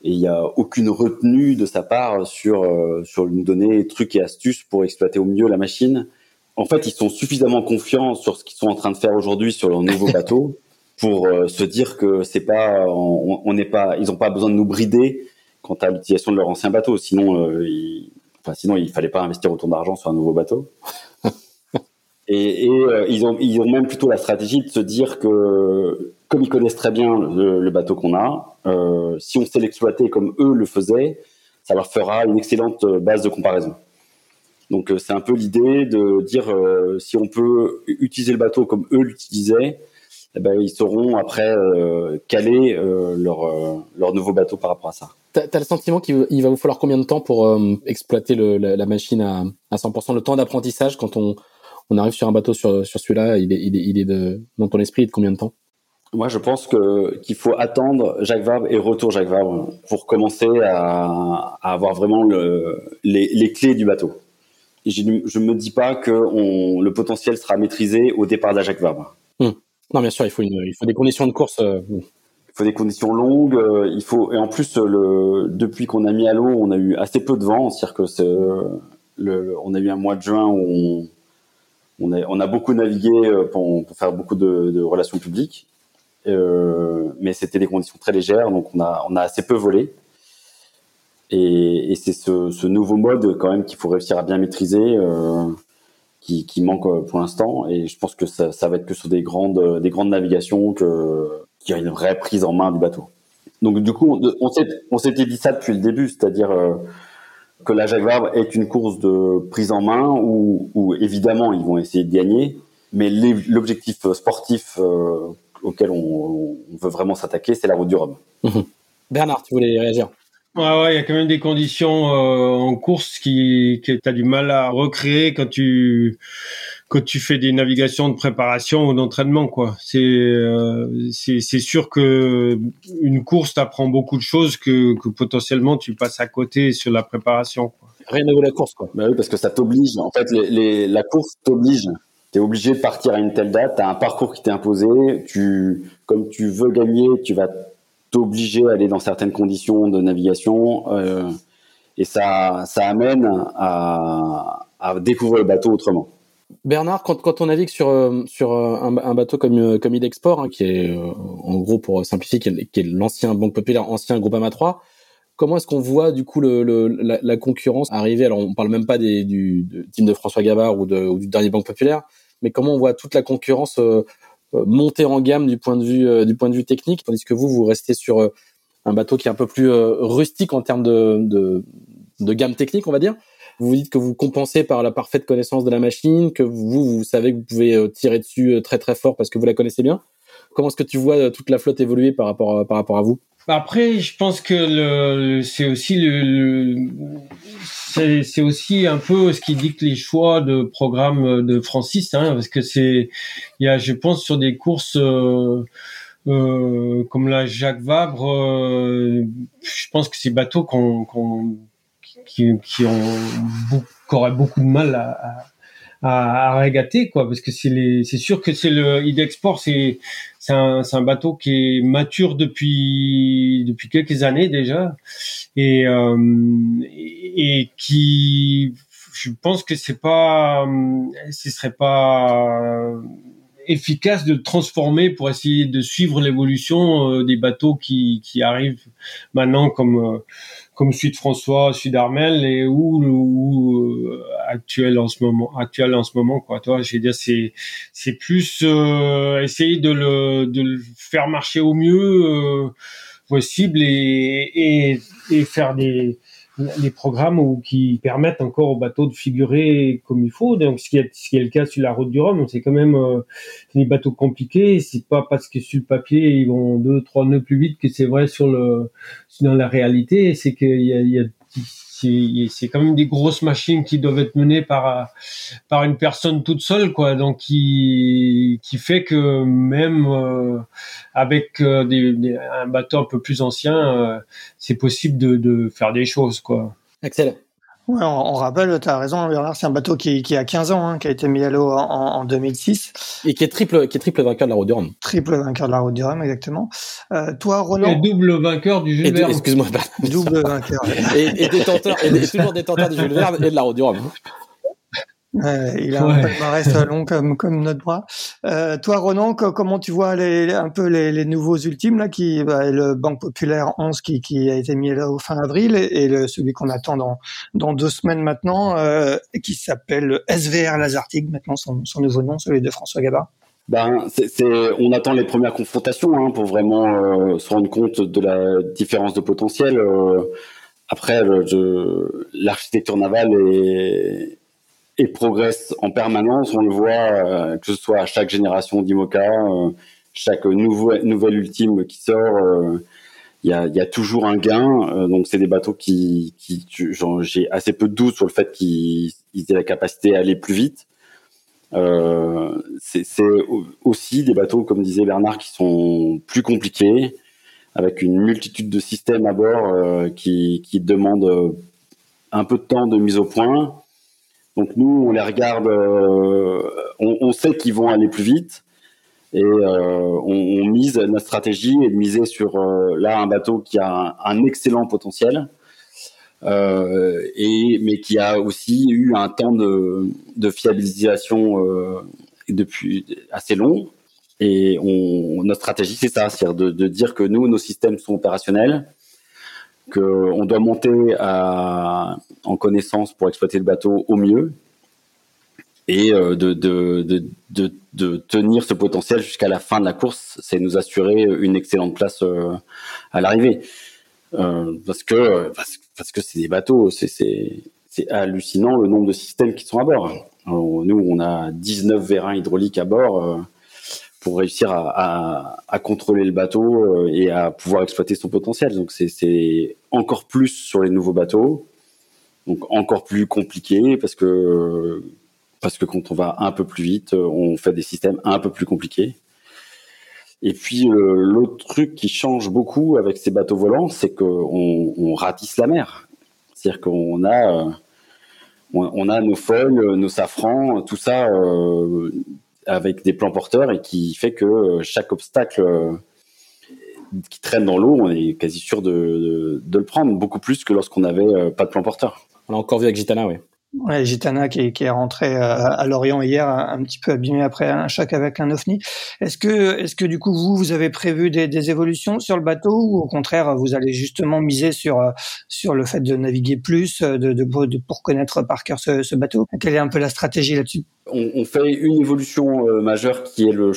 il n'y a aucune retenue de sa part sur euh, sur nous donner trucs et astuces pour exploiter au mieux la machine. En fait, ils sont suffisamment confiants sur ce qu'ils sont en train de faire aujourd'hui sur leur nouveau bateau pour euh, se dire que c'est pas on n'est pas ils ont pas besoin de nous brider quant à l'utilisation de leur ancien bateau. Sinon, euh, il, enfin, sinon il fallait pas investir autant d'argent sur un nouveau bateau. Et, et euh, ils, ont, ils ont même plutôt la stratégie de se dire que, comme ils connaissent très bien le, le bateau qu'on a, euh, si on sait l'exploiter comme eux le faisaient, ça leur fera une excellente base de comparaison. Donc euh, c'est un peu l'idée de dire euh, si on peut utiliser le bateau comme eux l'utilisaient, eh ben, ils sauront après euh, caler leur, leur nouveau bateau par rapport à ça. T'as as le sentiment qu'il va vous falloir combien de temps pour exploiter le, la, la, machine à, à 100% Le temps d'apprentissage quand on on arrive sur un bateau sur, sur celui-là, il est, il est, il est de, dans ton esprit de combien de temps? Moi, je pense que qu'il faut attendre Jacques Vabre et retour Jacques Vabre pour commencer à, à avoir vraiment le, les, les clés du bateau. Et je ne me dis pas que on, le potentiel sera maîtrisé au départ de Jacques Vabre. Hum. Non, bien sûr, il faut, une, il faut des conditions de course. Euh, il faut des conditions longues. Euh, il faut et en plus, le, depuis qu'on a mis à l'eau, on a eu assez peu de vent. C'est-à-dire que le, on a eu un mois de juin où on, on a, beaucoup navigué euh, pour, faire beaucoup de, relations publiques, euh, mais c'était des conditions très légères, donc on a, assez peu volé. Et, c'est ce, nouveau mode quand même qu'il faut réussir à bien maîtriser, euh, qui, manque pour l'instant. Et je pense que ça, va être que sur des grandes, des grandes navigations qu'il y a une vraie prise en main du bateau. Donc du coup, on, s'était dit ça depuis le début, c'est-à-dire que la Jaguar est une course de prise en main où, où évidemment ils vont essayer de gagner, mais l'objectif sportif euh, auquel on, on, veut vraiment s'attaquer, c'est la route du Rhum. Mmh. Bernard, tu voulais réagir? Ouais, ouais, il y a quand même des conditions euh, en course qui que tu as du mal à recréer quand tu quand tu fais des navigations de préparation ou d'entraînement quoi. C'est euh, c'est c'est sûr que une course t'apprend beaucoup de choses que que potentiellement tu passes à côté sur la préparation quoi. Rien ne vaut la course quoi. Bah oui parce que ça t'oblige en fait les, les, la course t'oblige. Tu es obligé de partir à une telle date, tu as un parcours qui t'est imposé, tu comme tu veux gagner, tu vas t'obliger à aller dans certaines conditions de navigation euh, et ça, ça amène à, à, découvrir le bateau autrement. Bernard, quand, on navigue sur, euh, euh, un, bateau comme, comme Idexport, hein, qui est en gros pour simplifier, qui est, l'ancien Banque Populaire, ancien Groupama 3, comment est-ce qu'on voit du coup la, concurrence arriver? Alors on parle même pas des, du, team de François Gabard ou, du dernier Banque Populaire, mais comment on voit toute la concurrence euh, monter en gamme du point de vue euh, technique, tandis que vous vous restez sur euh, un bateau qui est un peu plus rustique en termes de gamme technique, on va dire. Vous vous dites que vous compensez par la parfaite connaissance de la machine, que vous, vous savez que vous pouvez tirer dessus très très fort parce que vous la connaissez bien. Comment est-ce que tu vois toute la flotte évoluer par rapport par rapport à vous? Après, je pense que le, c'est aussi le, c'est aussi un peu ce qui dicte les choix de programme de Francis, hein, parce que c'est, il y a, je pense, sur des courses euh, euh, comme la Jacques Vabre, euh, je pense que ces bateaux qu'on, qu'on, qui, qui, ont beaucoup, auraient beaucoup de mal à, à, régater quoi parce que c'est les c'est sûr que c'est le Idexport c'est c'est un, un bateau qui est mature depuis depuis quelques années déjà et euh, et, qui je pense que c'est pas ce serait pas efficace de transformer pour essayer de suivre l'évolution euh, des bateaux qui, qui arrivent maintenant comme euh, comme celui de François, celui d'Armel et ou, ou euh, actuel en ce moment, actuel en ce moment quoi. Toi, je c'est c'est plus euh, essayer de le de le faire marcher au mieux euh, possible et, et et faire des les programmes où, qui permettent encore au bateau de figurer comme il faut. Donc, ce qui est, ce qui est le cas sur la route du Rhum, c'est quand même euh, des bateaux compliqués. C'est pas parce que sur le papier ils vont deux, trois nœuds plus vite que c'est vrai sur le dans la réalité. C'est qu'il y a, il y a c'est quand même des grosses machines qui doivent être menées par par une personne toute seule quoi. Donc qui qui fait que même euh, avec euh, des, un bateau un peu plus ancien euh, c'est possible de, de faire des choses quoi. Excellent Ouais, on, rappelle, tu as raison, Bernard, c'est un bateau qui, qui a 15 ans, hein, qui a été mis à l'eau en, en, 2006. Et qui est triple, qui est triple vainqueur de la Route du Rhum. Triple vainqueur de la Route du Rhum, exactement. Euh, toi, Ronan. Et double vainqueur du Jules Verne. Excuse-moi. Double vainqueur. et, et, détenteur, et toujours détenteur du Jules Verne et de la Route du Rhum. Ouais, il a un palmarès long comme comme notre bras. Euh, toi, Ronan, comment tu vois les, un peu les, les nouveaux ultimes là, qui bah, le Banque Populaire 11 qui, qui a été mis là au fin avril et, le, celui qu'on attend dans dans deux semaines maintenant, euh, qui s'appelle SVR Lazartig, maintenant son, son nouveau nom, celui de François Gabard. Ben, c'est, on attend les premières confrontations hein, pour vraiment euh, se rendre compte de la différence de potentiel. Euh, après, l'architecture navale est et progresse en permanence. On le voit, euh, que ce soit à chaque génération d'IMOCA, euh, chaque nouveau, nouvelle ultime qui sort, euh, il y, a, y, a, toujours un gain. donc c'est des bateaux qui, qui j'ai assez peu de doute sur le fait qu'ils aient la capacité à aller plus vite. Euh, c'est aussi des bateaux, comme disait Bernard, qui sont plus compliqués, avec une multitude de systèmes à bord euh, qui, qui demandent un peu de temps de mise au point. Donc nous, on les regarde, euh, on, sait qu'ils vont aller plus vite et euh, on, mise notre stratégie et de miser sur euh, là un bateau qui a un, excellent potentiel, et mais qui a aussi eu un temps de, fiabilisation depuis assez long. Et on, notre stratégie, c'est ça, c'est-à-dire de, dire que nous, nos systèmes sont opérationnels, qu'on doit monter en connaissance pour exploiter le bateau au mieux et euh, de, tenir ce potentiel jusqu'à la fin de la course, c'est nous assurer une excellente place euh, à l'arrivée. Euh, parce que parce, que c'est des bateaux, c'est c'est hallucinant le nombre de systèmes qui sont à bord. nous, on a 19 vérins hydrauliques à bord pour réussir à, contrôler le bateau euh, et à pouvoir exploiter son potentiel. Donc c'est encore plus sur les nouveaux bateaux, donc encore plus compliqué parce que parce que quand on va un peu plus vite, on fait des systèmes un peu plus compliqués. Et puis euh, l'autre truc qui change beaucoup avec ces bateaux volants, c'est qu'on on ratisse la mer. C'est-à-dire qu'on a euh, on, a nos feuilles, nos safrans, tout ça avec des plans porteurs et qui fait que euh, chaque obstacle euh, qui traîne dans l'eau, on est quasi sûr de, le prendre, beaucoup plus que lorsqu'on n'avait euh, pas de plan porteur. On l'a encore vu avec Gitana, oui. Ouais, Gitana qui est, qui est rentré euh, à Lorient hier, un petit peu abîmé après un choc avec un ovni. Est-ce que, est-ce que du coup vous, vous avez prévu des, évolutions sur le bateau ou au contraire vous allez justement miser sur euh, sur le fait de naviguer plus, de, de, pour connaître par cœur ce, bateau? Quelle est un peu la stratégie là-dessus? On, fait une évolution euh, majeure qui est le,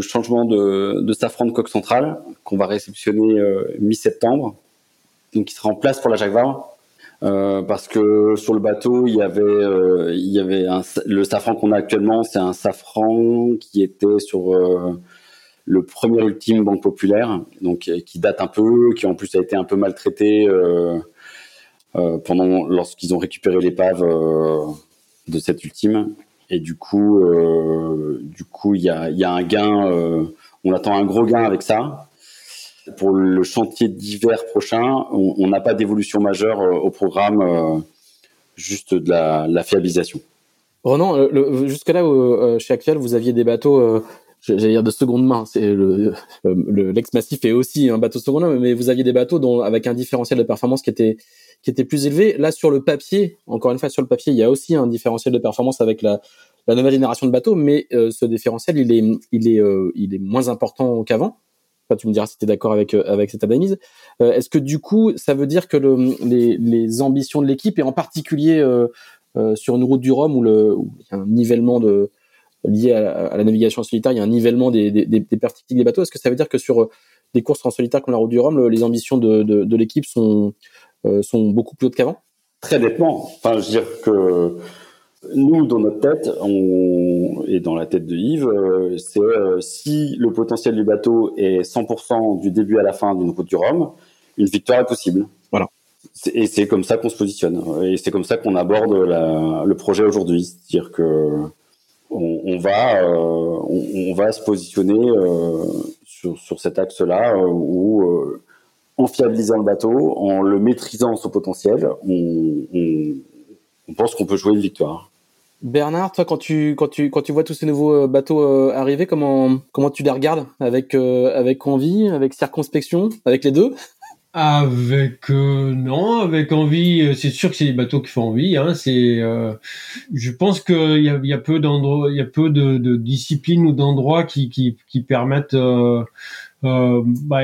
changement de, de safran de coque centrale qu'on va réceptionner mi-septembre, donc qui sera en place pour la Jacques euh, parce que sur le bateau il y avait euh, le safran qu'on a actuellement c'est un safran qui était sur euh, le premier ultime banque populaire donc qui date un peu qui en plus a été un peu maltraité pendant lorsqu'ils ont récupéré l'épave de cette ultime. Et du coup du coup il y a un gain on attend un gros gain avec ça pour le chantier d'hiver prochain, on n'a pas d'évolution majeure euh, au programme, euh, juste de la, fiabilisation. Ronan, euh, jusque-là, chez Actuel, vous aviez des bateaux, j'allais dire de seconde main. C'est le, l'ex Massif est aussi un bateau de seconde main, mais vous aviez des bateaux dont, avec un différentiel de performance qui était qui était plus élevé. Là, sur le papier, encore une fois, sur le papier, il y a aussi un différentiel de performance avec la, la nouvelle génération de bateaux, mais ce différentiel, il est, il est, il est moins important qu'avant tu me diras si tu es d'accord avec, euh, avec cette analyse. Euh, est-ce que du coup, ça veut dire que le, les, ambitions de l'équipe, et en particulier euh, sur une route du Rhum où, le, il y a un nivellement lié à, la navigation en solitaire, il y a un nivellement des, des, des, perspectives des bateaux, est-ce que ça veut dire que sur des courses en solitaire comme la route du Rhum, les ambitions de, de, de l'équipe sont, sont beaucoup plus hautes qu'avant? Très nettement. Enfin, je veux dire que nous, dans notre tête, on, et dans la tête de Yves, euh, c'est euh, si le potentiel du bateau est 100% du début à la fin d'une route du Rhum, une victoire est possible. Voilà. Et c'est comme ça qu'on se positionne. Et c'est comme ça qu'on aborde la, le projet aujourd'hui. C'est-à-dire que on, on va, euh, on, on, va se positionner sur, sur cet axe-là où, en fiabilisant le bateau, en le maîtrisant son potentiel, on, on pense qu'on peut jouer une victoire. Bernard, toi, quand tu, quand tu, quand tu vois tous ces nouveaux euh, bateaux euh, arriver, comment, comment tu les regardes? Avec, euh, avec envie, avec circonspection, avec les deux? Avec non, avec envie, c'est sûr que c'est des bateaux qui font envie. Hein, c'est, je pense qu'il y a, y a peu d'endroits, il y a peu de, de disciplines ou d'endroits qui, qui, qui permettent bah,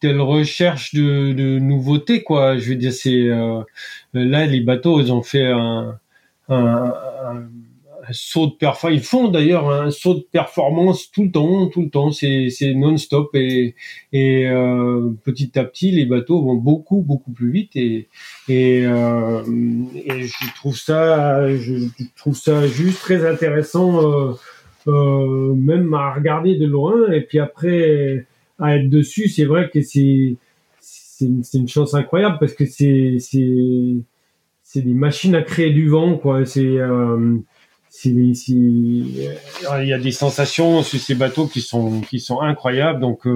telle recherche de, de nouveautés, quoi. Je veux dire, c'est là les bateaux, ils ont fait un, un, saut de performance. Ils font d'ailleurs un saut de performance tout le temps, tout le temps. C'est, non-stop et, et euh, petit à petit, les bateaux vont beaucoup, beaucoup plus vite et, et, euh, et je trouve ça, je trouve ça juste très intéressant, euh, euh même à regarder de loin et puis après à être dessus. C'est vrai que c'est, c'est, c'est une chance incroyable parce que c'est, c'est c'est des machines à créer du vent, quoi. C'est euh, si, il y a des sensations sur ces bateaux qui sont qui sont incroyables. Donc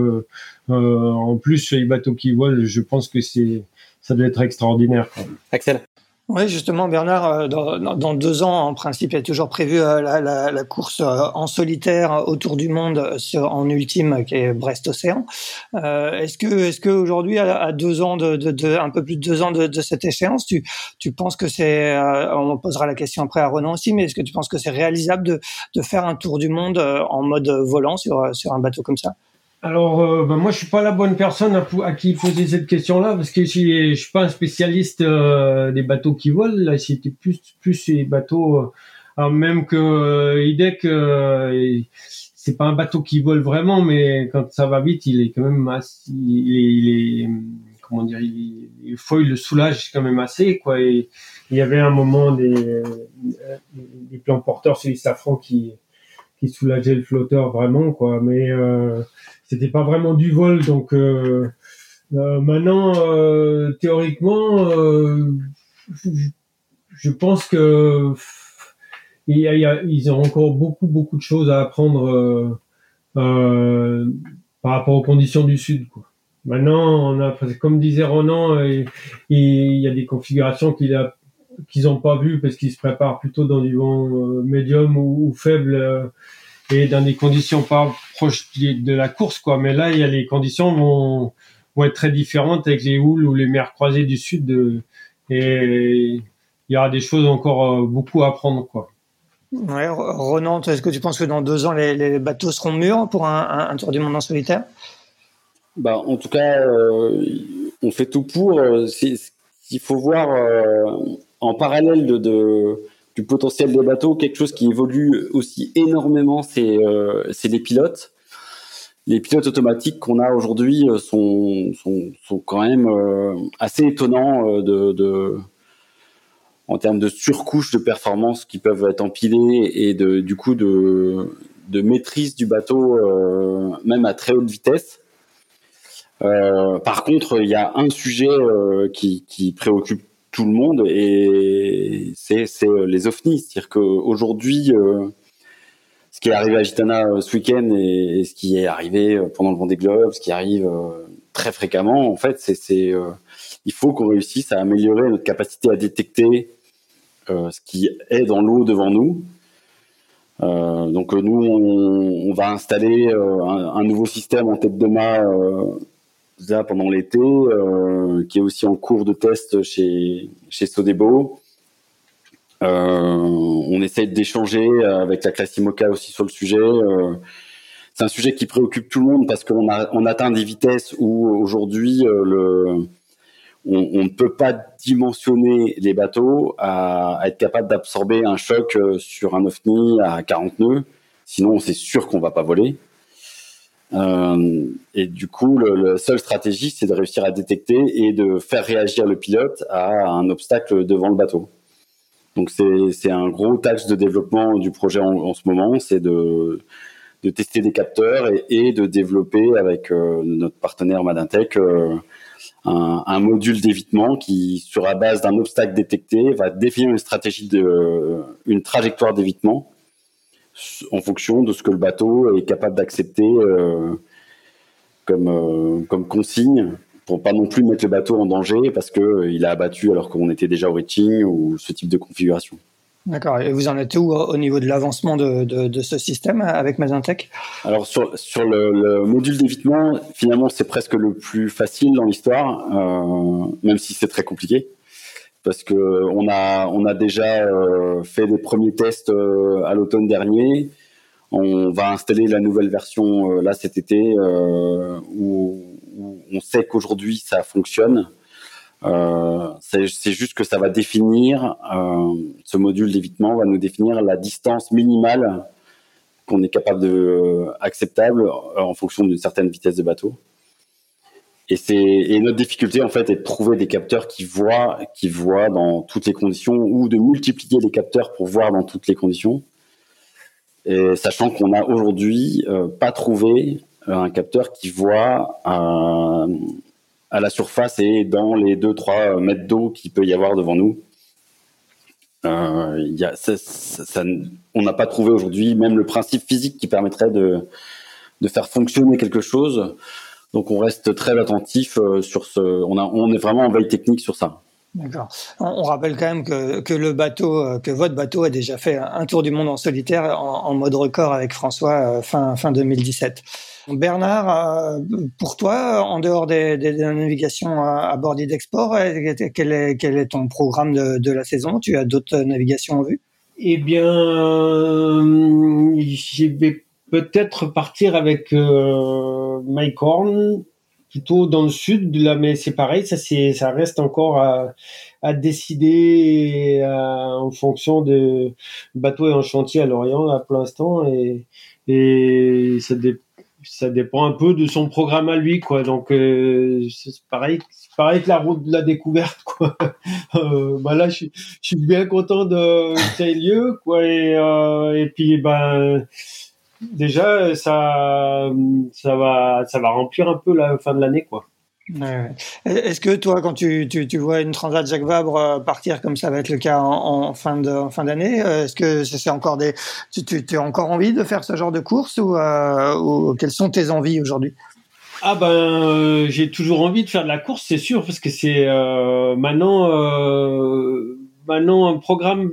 en plus les bateaux qui volent, je pense que c'est ça doit être extraordinaire. Axel. Oui, justement, Bernard, euh, dans, deux ans, en principe, il a toujours prévu euh, la, course euh, en solitaire autour du monde en ultime, qui est Brest-Océan. est-ce que, est-ce que aujourd'hui, à, deux ans de, de, un peu plus de deux ans de, cette échéance, tu, tu penses que c'est, on posera la question après à Renan aussi, mais est-ce que tu penses que c'est réalisable de, de faire un tour du monde en mode volant sur, sur un bateau comme ça? Alors, euh, ben moi, je suis pas la bonne personne à, à qui poser cette question-là parce que je je suis pas un spécialiste euh, des bateaux qui volent. Là, c'était plus plus les bateaux, euh, même que euh, IDEC, c'est pas un bateau qui vole vraiment, mais quand ça va vite, il est quand même assez, il est, comment dire, il, il faut il le soulage quand même assez quoi. Et il y avait un moment des des plans porteurs sur les safrans qui qui soulageaient le flotteur vraiment quoi, mais c'était pas vraiment du vol. Donc euh, euh, maintenant, euh, théoriquement, je, pense que il ils ont encore beaucoup beaucoup de choses à apprendre par rapport aux conditions du sud. Quoi. Maintenant, on a, comme disait Ronan, il, y a des configurations qu'il a qu'ils n'ont pas vues parce qu'ils se préparent plutôt dans du vent médium ou faible et dans des conditions pas proches de la course, quoi. Mais là, il y a les conditions vont, vont être très différentes avec les houles ou les mers croisées du sud. De, et il y aura des choses encore euh, beaucoup à apprendre, quoi. Ouais, Ronan, est-ce que tu penses que dans deux ans, les, bateaux seront mûrs pour un, un, tour du monde en solitaire? Bah, En tout cas, euh, on fait tout pour. Euh, il faut voir en parallèle de, de du potentiel des bateaux, quelque chose qui évolue aussi énormément, c'est euh, les pilotes. Les pilotes automatiques qu'on a aujourd'hui euh, sont, sont, sont, quand même euh, assez étonnants de, en termes de surcouche de performance qui peuvent être empilées et de, du coup de, de maîtrise du bateau, même à très haute vitesse. Par contre, il y a un sujet qui, qui préoccupe tout le monde et c'est euh, les ovnis. C'est-à-dire qu'aujourd'hui, euh, ce qui est arrivé à Gitana euh, ce week-end et, ce qui est arrivé pendant le Vendée Globe, ce qui arrive très fréquemment, en fait, c'est il faut qu'on réussisse à améliorer notre capacité à détecter ce qui est dans l'eau devant nous. donc nous, on, va installer un, nouveau système en tête de mât pendant l'été, euh, qui est aussi en cours de test chez Sodebo. Euh, on essaie d'échanger avec la classe IMOCA aussi sur le sujet. Euh, c'est un sujet qui préoccupe tout le monde parce qu'on on atteint des vitesses où aujourd'hui on, ne peut pas dimensionner les bateaux à, être capable d'absorber un choc sur un OVNI à 40 nœuds. Sinon, c'est sûr qu'on va pas voler. Euh, et du coup, le, le seule stratégie, c'est de réussir à détecter et de faire réagir le pilote à un obstacle devant le bateau. Donc c'est un gros axe de développement du projet en, ce moment, c'est de, tester des capteurs et, de développer avec euh, notre partenaire Madintech euh, un, module d'évitement qui, sur la base d'un obstacle détecté, va définir une stratégie une trajectoire d'évitement en fonction de ce que le bateau est capable d'accepter euh, comme, euh, comme consigne pour pas non plus mettre le bateau en danger parce que euh, il a abattu alors qu'on était déjà au reaching ou ce type de configuration. D'accord. Et vous en êtes où au niveau de l'avancement de, de, ce système avec Mazintech Alors sur, sur le, module d'évitement, finalement c'est presque le plus facile dans l'histoire, même si c'est très compliqué parce que on a on a déjà euh, fait des premiers tests euh, à l'automne dernier. On va installer la nouvelle version euh, là cet été où, on sait qu'aujourd'hui ça fonctionne. c'est juste que ça va définir ce module d'évitement va nous définir la distance minimale qu'on est capable de acceptable en fonction d'une certaine vitesse de bateau. Et c'est et notre difficulté en fait est de trouver des capteurs qui voient qui voient dans toutes les conditions ou de multiplier les capteurs pour voir dans toutes les conditions. Et sachant qu'on a aujourd'hui euh, pas trouvé euh, un capteur qui voit euh, à la surface et dans les 2-3 mètres d'eau qu'il peut y avoir devant nous. On n'a pas trouvé aujourd'hui même le principe physique qui permettrait de, de faire fonctionner quelque chose. Donc on reste très attentif euh, sur ce. On, a, on est vraiment en veille technique sur ça. D'accord. On, rappelle quand même que, que le bateau, euh, que votre bateau a déjà fait un tour du monde en solitaire en, en mode record avec François fin fin 2017. Bernard, pour toi, en dehors des, des, navigations à, bord d'Export, quel est, quel est ton programme de, de la saison? Tu as d'autres navigations en vue? Eh bien, euh, vais peut-être partir avec euh, Mike Horn, plutôt dans le sud, là, mais c'est pareil, ça, c'est, ça reste encore à, à décider euh, en fonction de bateau et en chantier à Lorient, là, pour l'instant, et, et ça dépend ça dépend un peu de son programme à lui, quoi. Donc euh, c'est pareil, c'est pareil que la route de la découverte, quoi. euh, bah là, je, suis bien content de ces lieux, quoi. Et, euh, et puis, ben déjà, ça, ça va, ça va remplir un peu la fin de l'année, quoi. Est-ce que toi, quand tu, tu, tu, vois une Transat Jacques Vabre euh, partir comme ça va être le cas en, fin de en fin d'année, euh, est-ce que c'est encore des, tu, tu, as encore envie de faire ce genre de course ou, euh, ou quelles sont tes envies aujourd'hui? Ah ben, j'ai toujours envie de faire de la course, c'est sûr, parce que c'est maintenant, maintenant un programme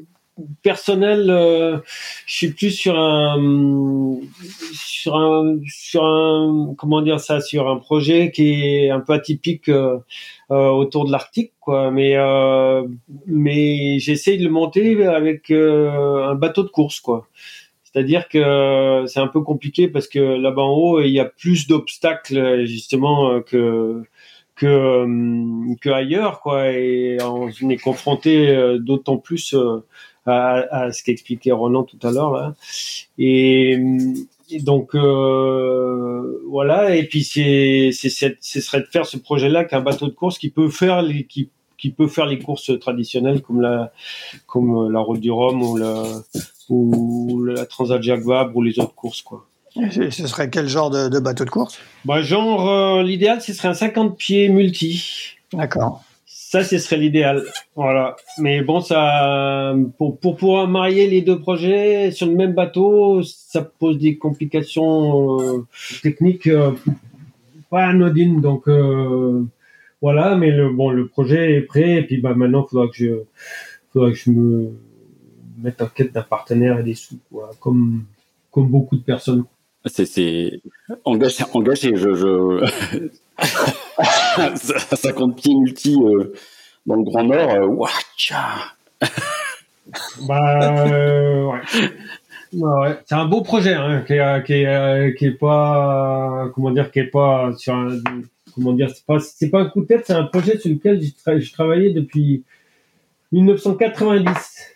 personnel, euh, je suis plus sur un sur un sur un comment dire ça sur un projet qui est un peu atypique euh, euh autour de l'Arctique quoi. Mais mais j'essaye de le monter avec un bateau de course quoi. C'est-à-dire que c'est un peu compliqué parce que là-bas en haut il y a plus d'obstacles justement que que, que ailleurs quoi et on est confronté d'autant plus à, ce qu'expliquait Ronan tout à l'heure là. Et, donc euh, voilà. Et puis c'est ce serait de faire ce projet-là qu'un bateau de course qui peut faire les qui qui peut faire les courses traditionnelles comme la comme la route du Rhum ou la ou la Transat Jacques Vabre ou les autres courses quoi. Ce serait quel genre de, de bateau de course? Bah, Genre, euh, l'idéal, ce serait un 50 pieds multi. D'accord. Ça, ce serait l'idéal. Voilà. Mais bon, ça, pour, pour pouvoir marier les deux projets sur le même bateau, ça pose des complications euh, techniques euh, pas anodines. Donc, euh, voilà. Mais le, bon, le projet est prêt. Et puis, bah, maintenant, il faudra que je, faudra que je me mette en quête d'un partenaire et des sous, quoi. Comme, comme beaucoup de personnes. C'est, c'est engagé, engagé. Je, je... 50 pieds multi euh, dans le Grand Nord, euh, watcha Bah, euh, ouais. ouais. C'est un beau projet, hein, qui est, qui est, pas, comment dire, qui est pas sur un, comment dire, c'est pas, un coup de tête, c'est un projet sur lequel je, travaillais depuis 1990.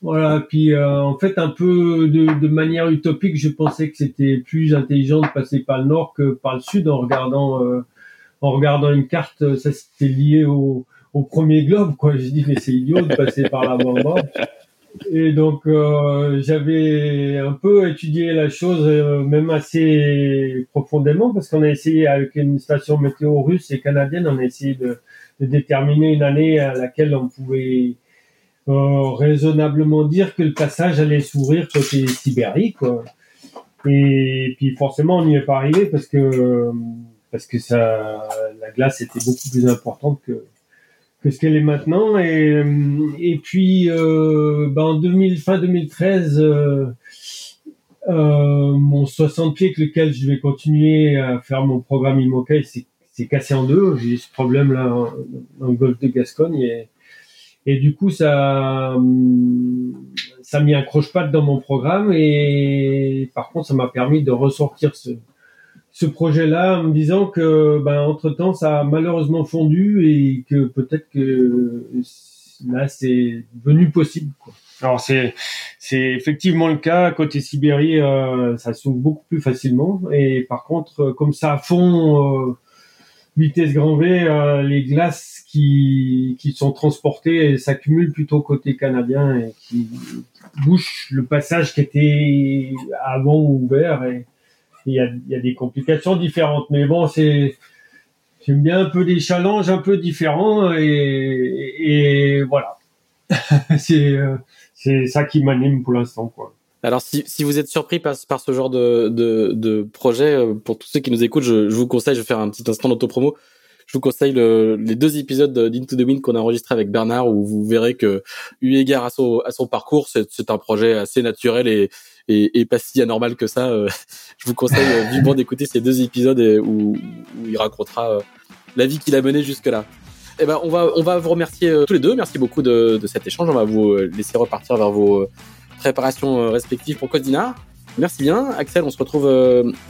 Voilà, puis euh, en fait un peu de, manière utopique, je pensais que c'était plus intelligent de passer par le nord que par le sud en regardant euh, en regardant une carte, euh, ça c'était lié au, au premier globe, quoi. J'ai dit, mais c'est idiot de passer par là-bas. Et donc, euh, j'avais un peu étudié la chose, euh, même assez profondément, parce qu'on a essayé avec une station météo russe et canadienne, on a essayé de, de déterminer une année à laquelle on pouvait euh, raisonnablement dire que le passage allait s'ouvrir côté Sibérie, quoi. Et puis forcément, on n'y est pas arrivé parce que parce que ça, la glace était beaucoup plus importante que que ce qu'elle est maintenant. Et, et puis, euh, ben en 2000, fin 2013, euh, euh, mon 60 pieds avec lequel je vais continuer à faire mon programme IMOCA, c'est cassé en deux. J'ai ce problème-là dans le golfe de Gascogne. Et, et du coup, ça ça m'y accroche pas dans mon programme. Et par contre, ça m'a permis de ressortir ce, ce projet-là en me disant que, ben, entre temps, ça a malheureusement fondu et que peut-être que là, c'est devenu possible. Quoi. Alors c'est c'est effectivement le cas côté Sibérie, euh, ça s'ouvre beaucoup plus facilement. Et par contre, comme ça fond, euh, vitesse grand V, euh, les glaces qui qui sont transportées s'accumulent plutôt côté canadien et qui bouchent le passage qui était avant ouvert et il y a, des complications différentes. Mais bon, c'est j'aime bien un peu des challenges un peu différents et, voilà. c'est c'est ça qui m'anime pour l'instant, quoi. Alors, si, si vous êtes surpris par, ce genre de, de, projet, pour tous ceux qui nous écoutent, je, vous conseille, je vais faire un petit instant d'autopromo je vous conseille le, les deux épisodes d'Into the Wind qu'on a enregistré avec Bernard où vous verrez que eu égard à son, à son parcours, c'est un projet assez naturel et, et, et, pas si anormal que ça. Euh, je vous conseille euh, vivement d'écouter ces deux épisodes où, où il racontera euh, la vie qu'il a menée jusque-là. Eh ben, on va, on va vous remercier tous les deux. Merci beaucoup de, de cet échange. On va vous laisser repartir vers vos préparations respectives pour Codina. Merci bien. Axel, on se retrouve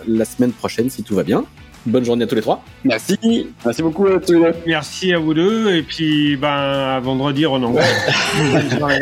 la semaine prochaine si tout va bien. Bonne journée à tous les trois. Merci. Merci beaucoup à tous les deux. Merci à vous deux. Et puis, ben, à vendredi, Renan. Bonne journée.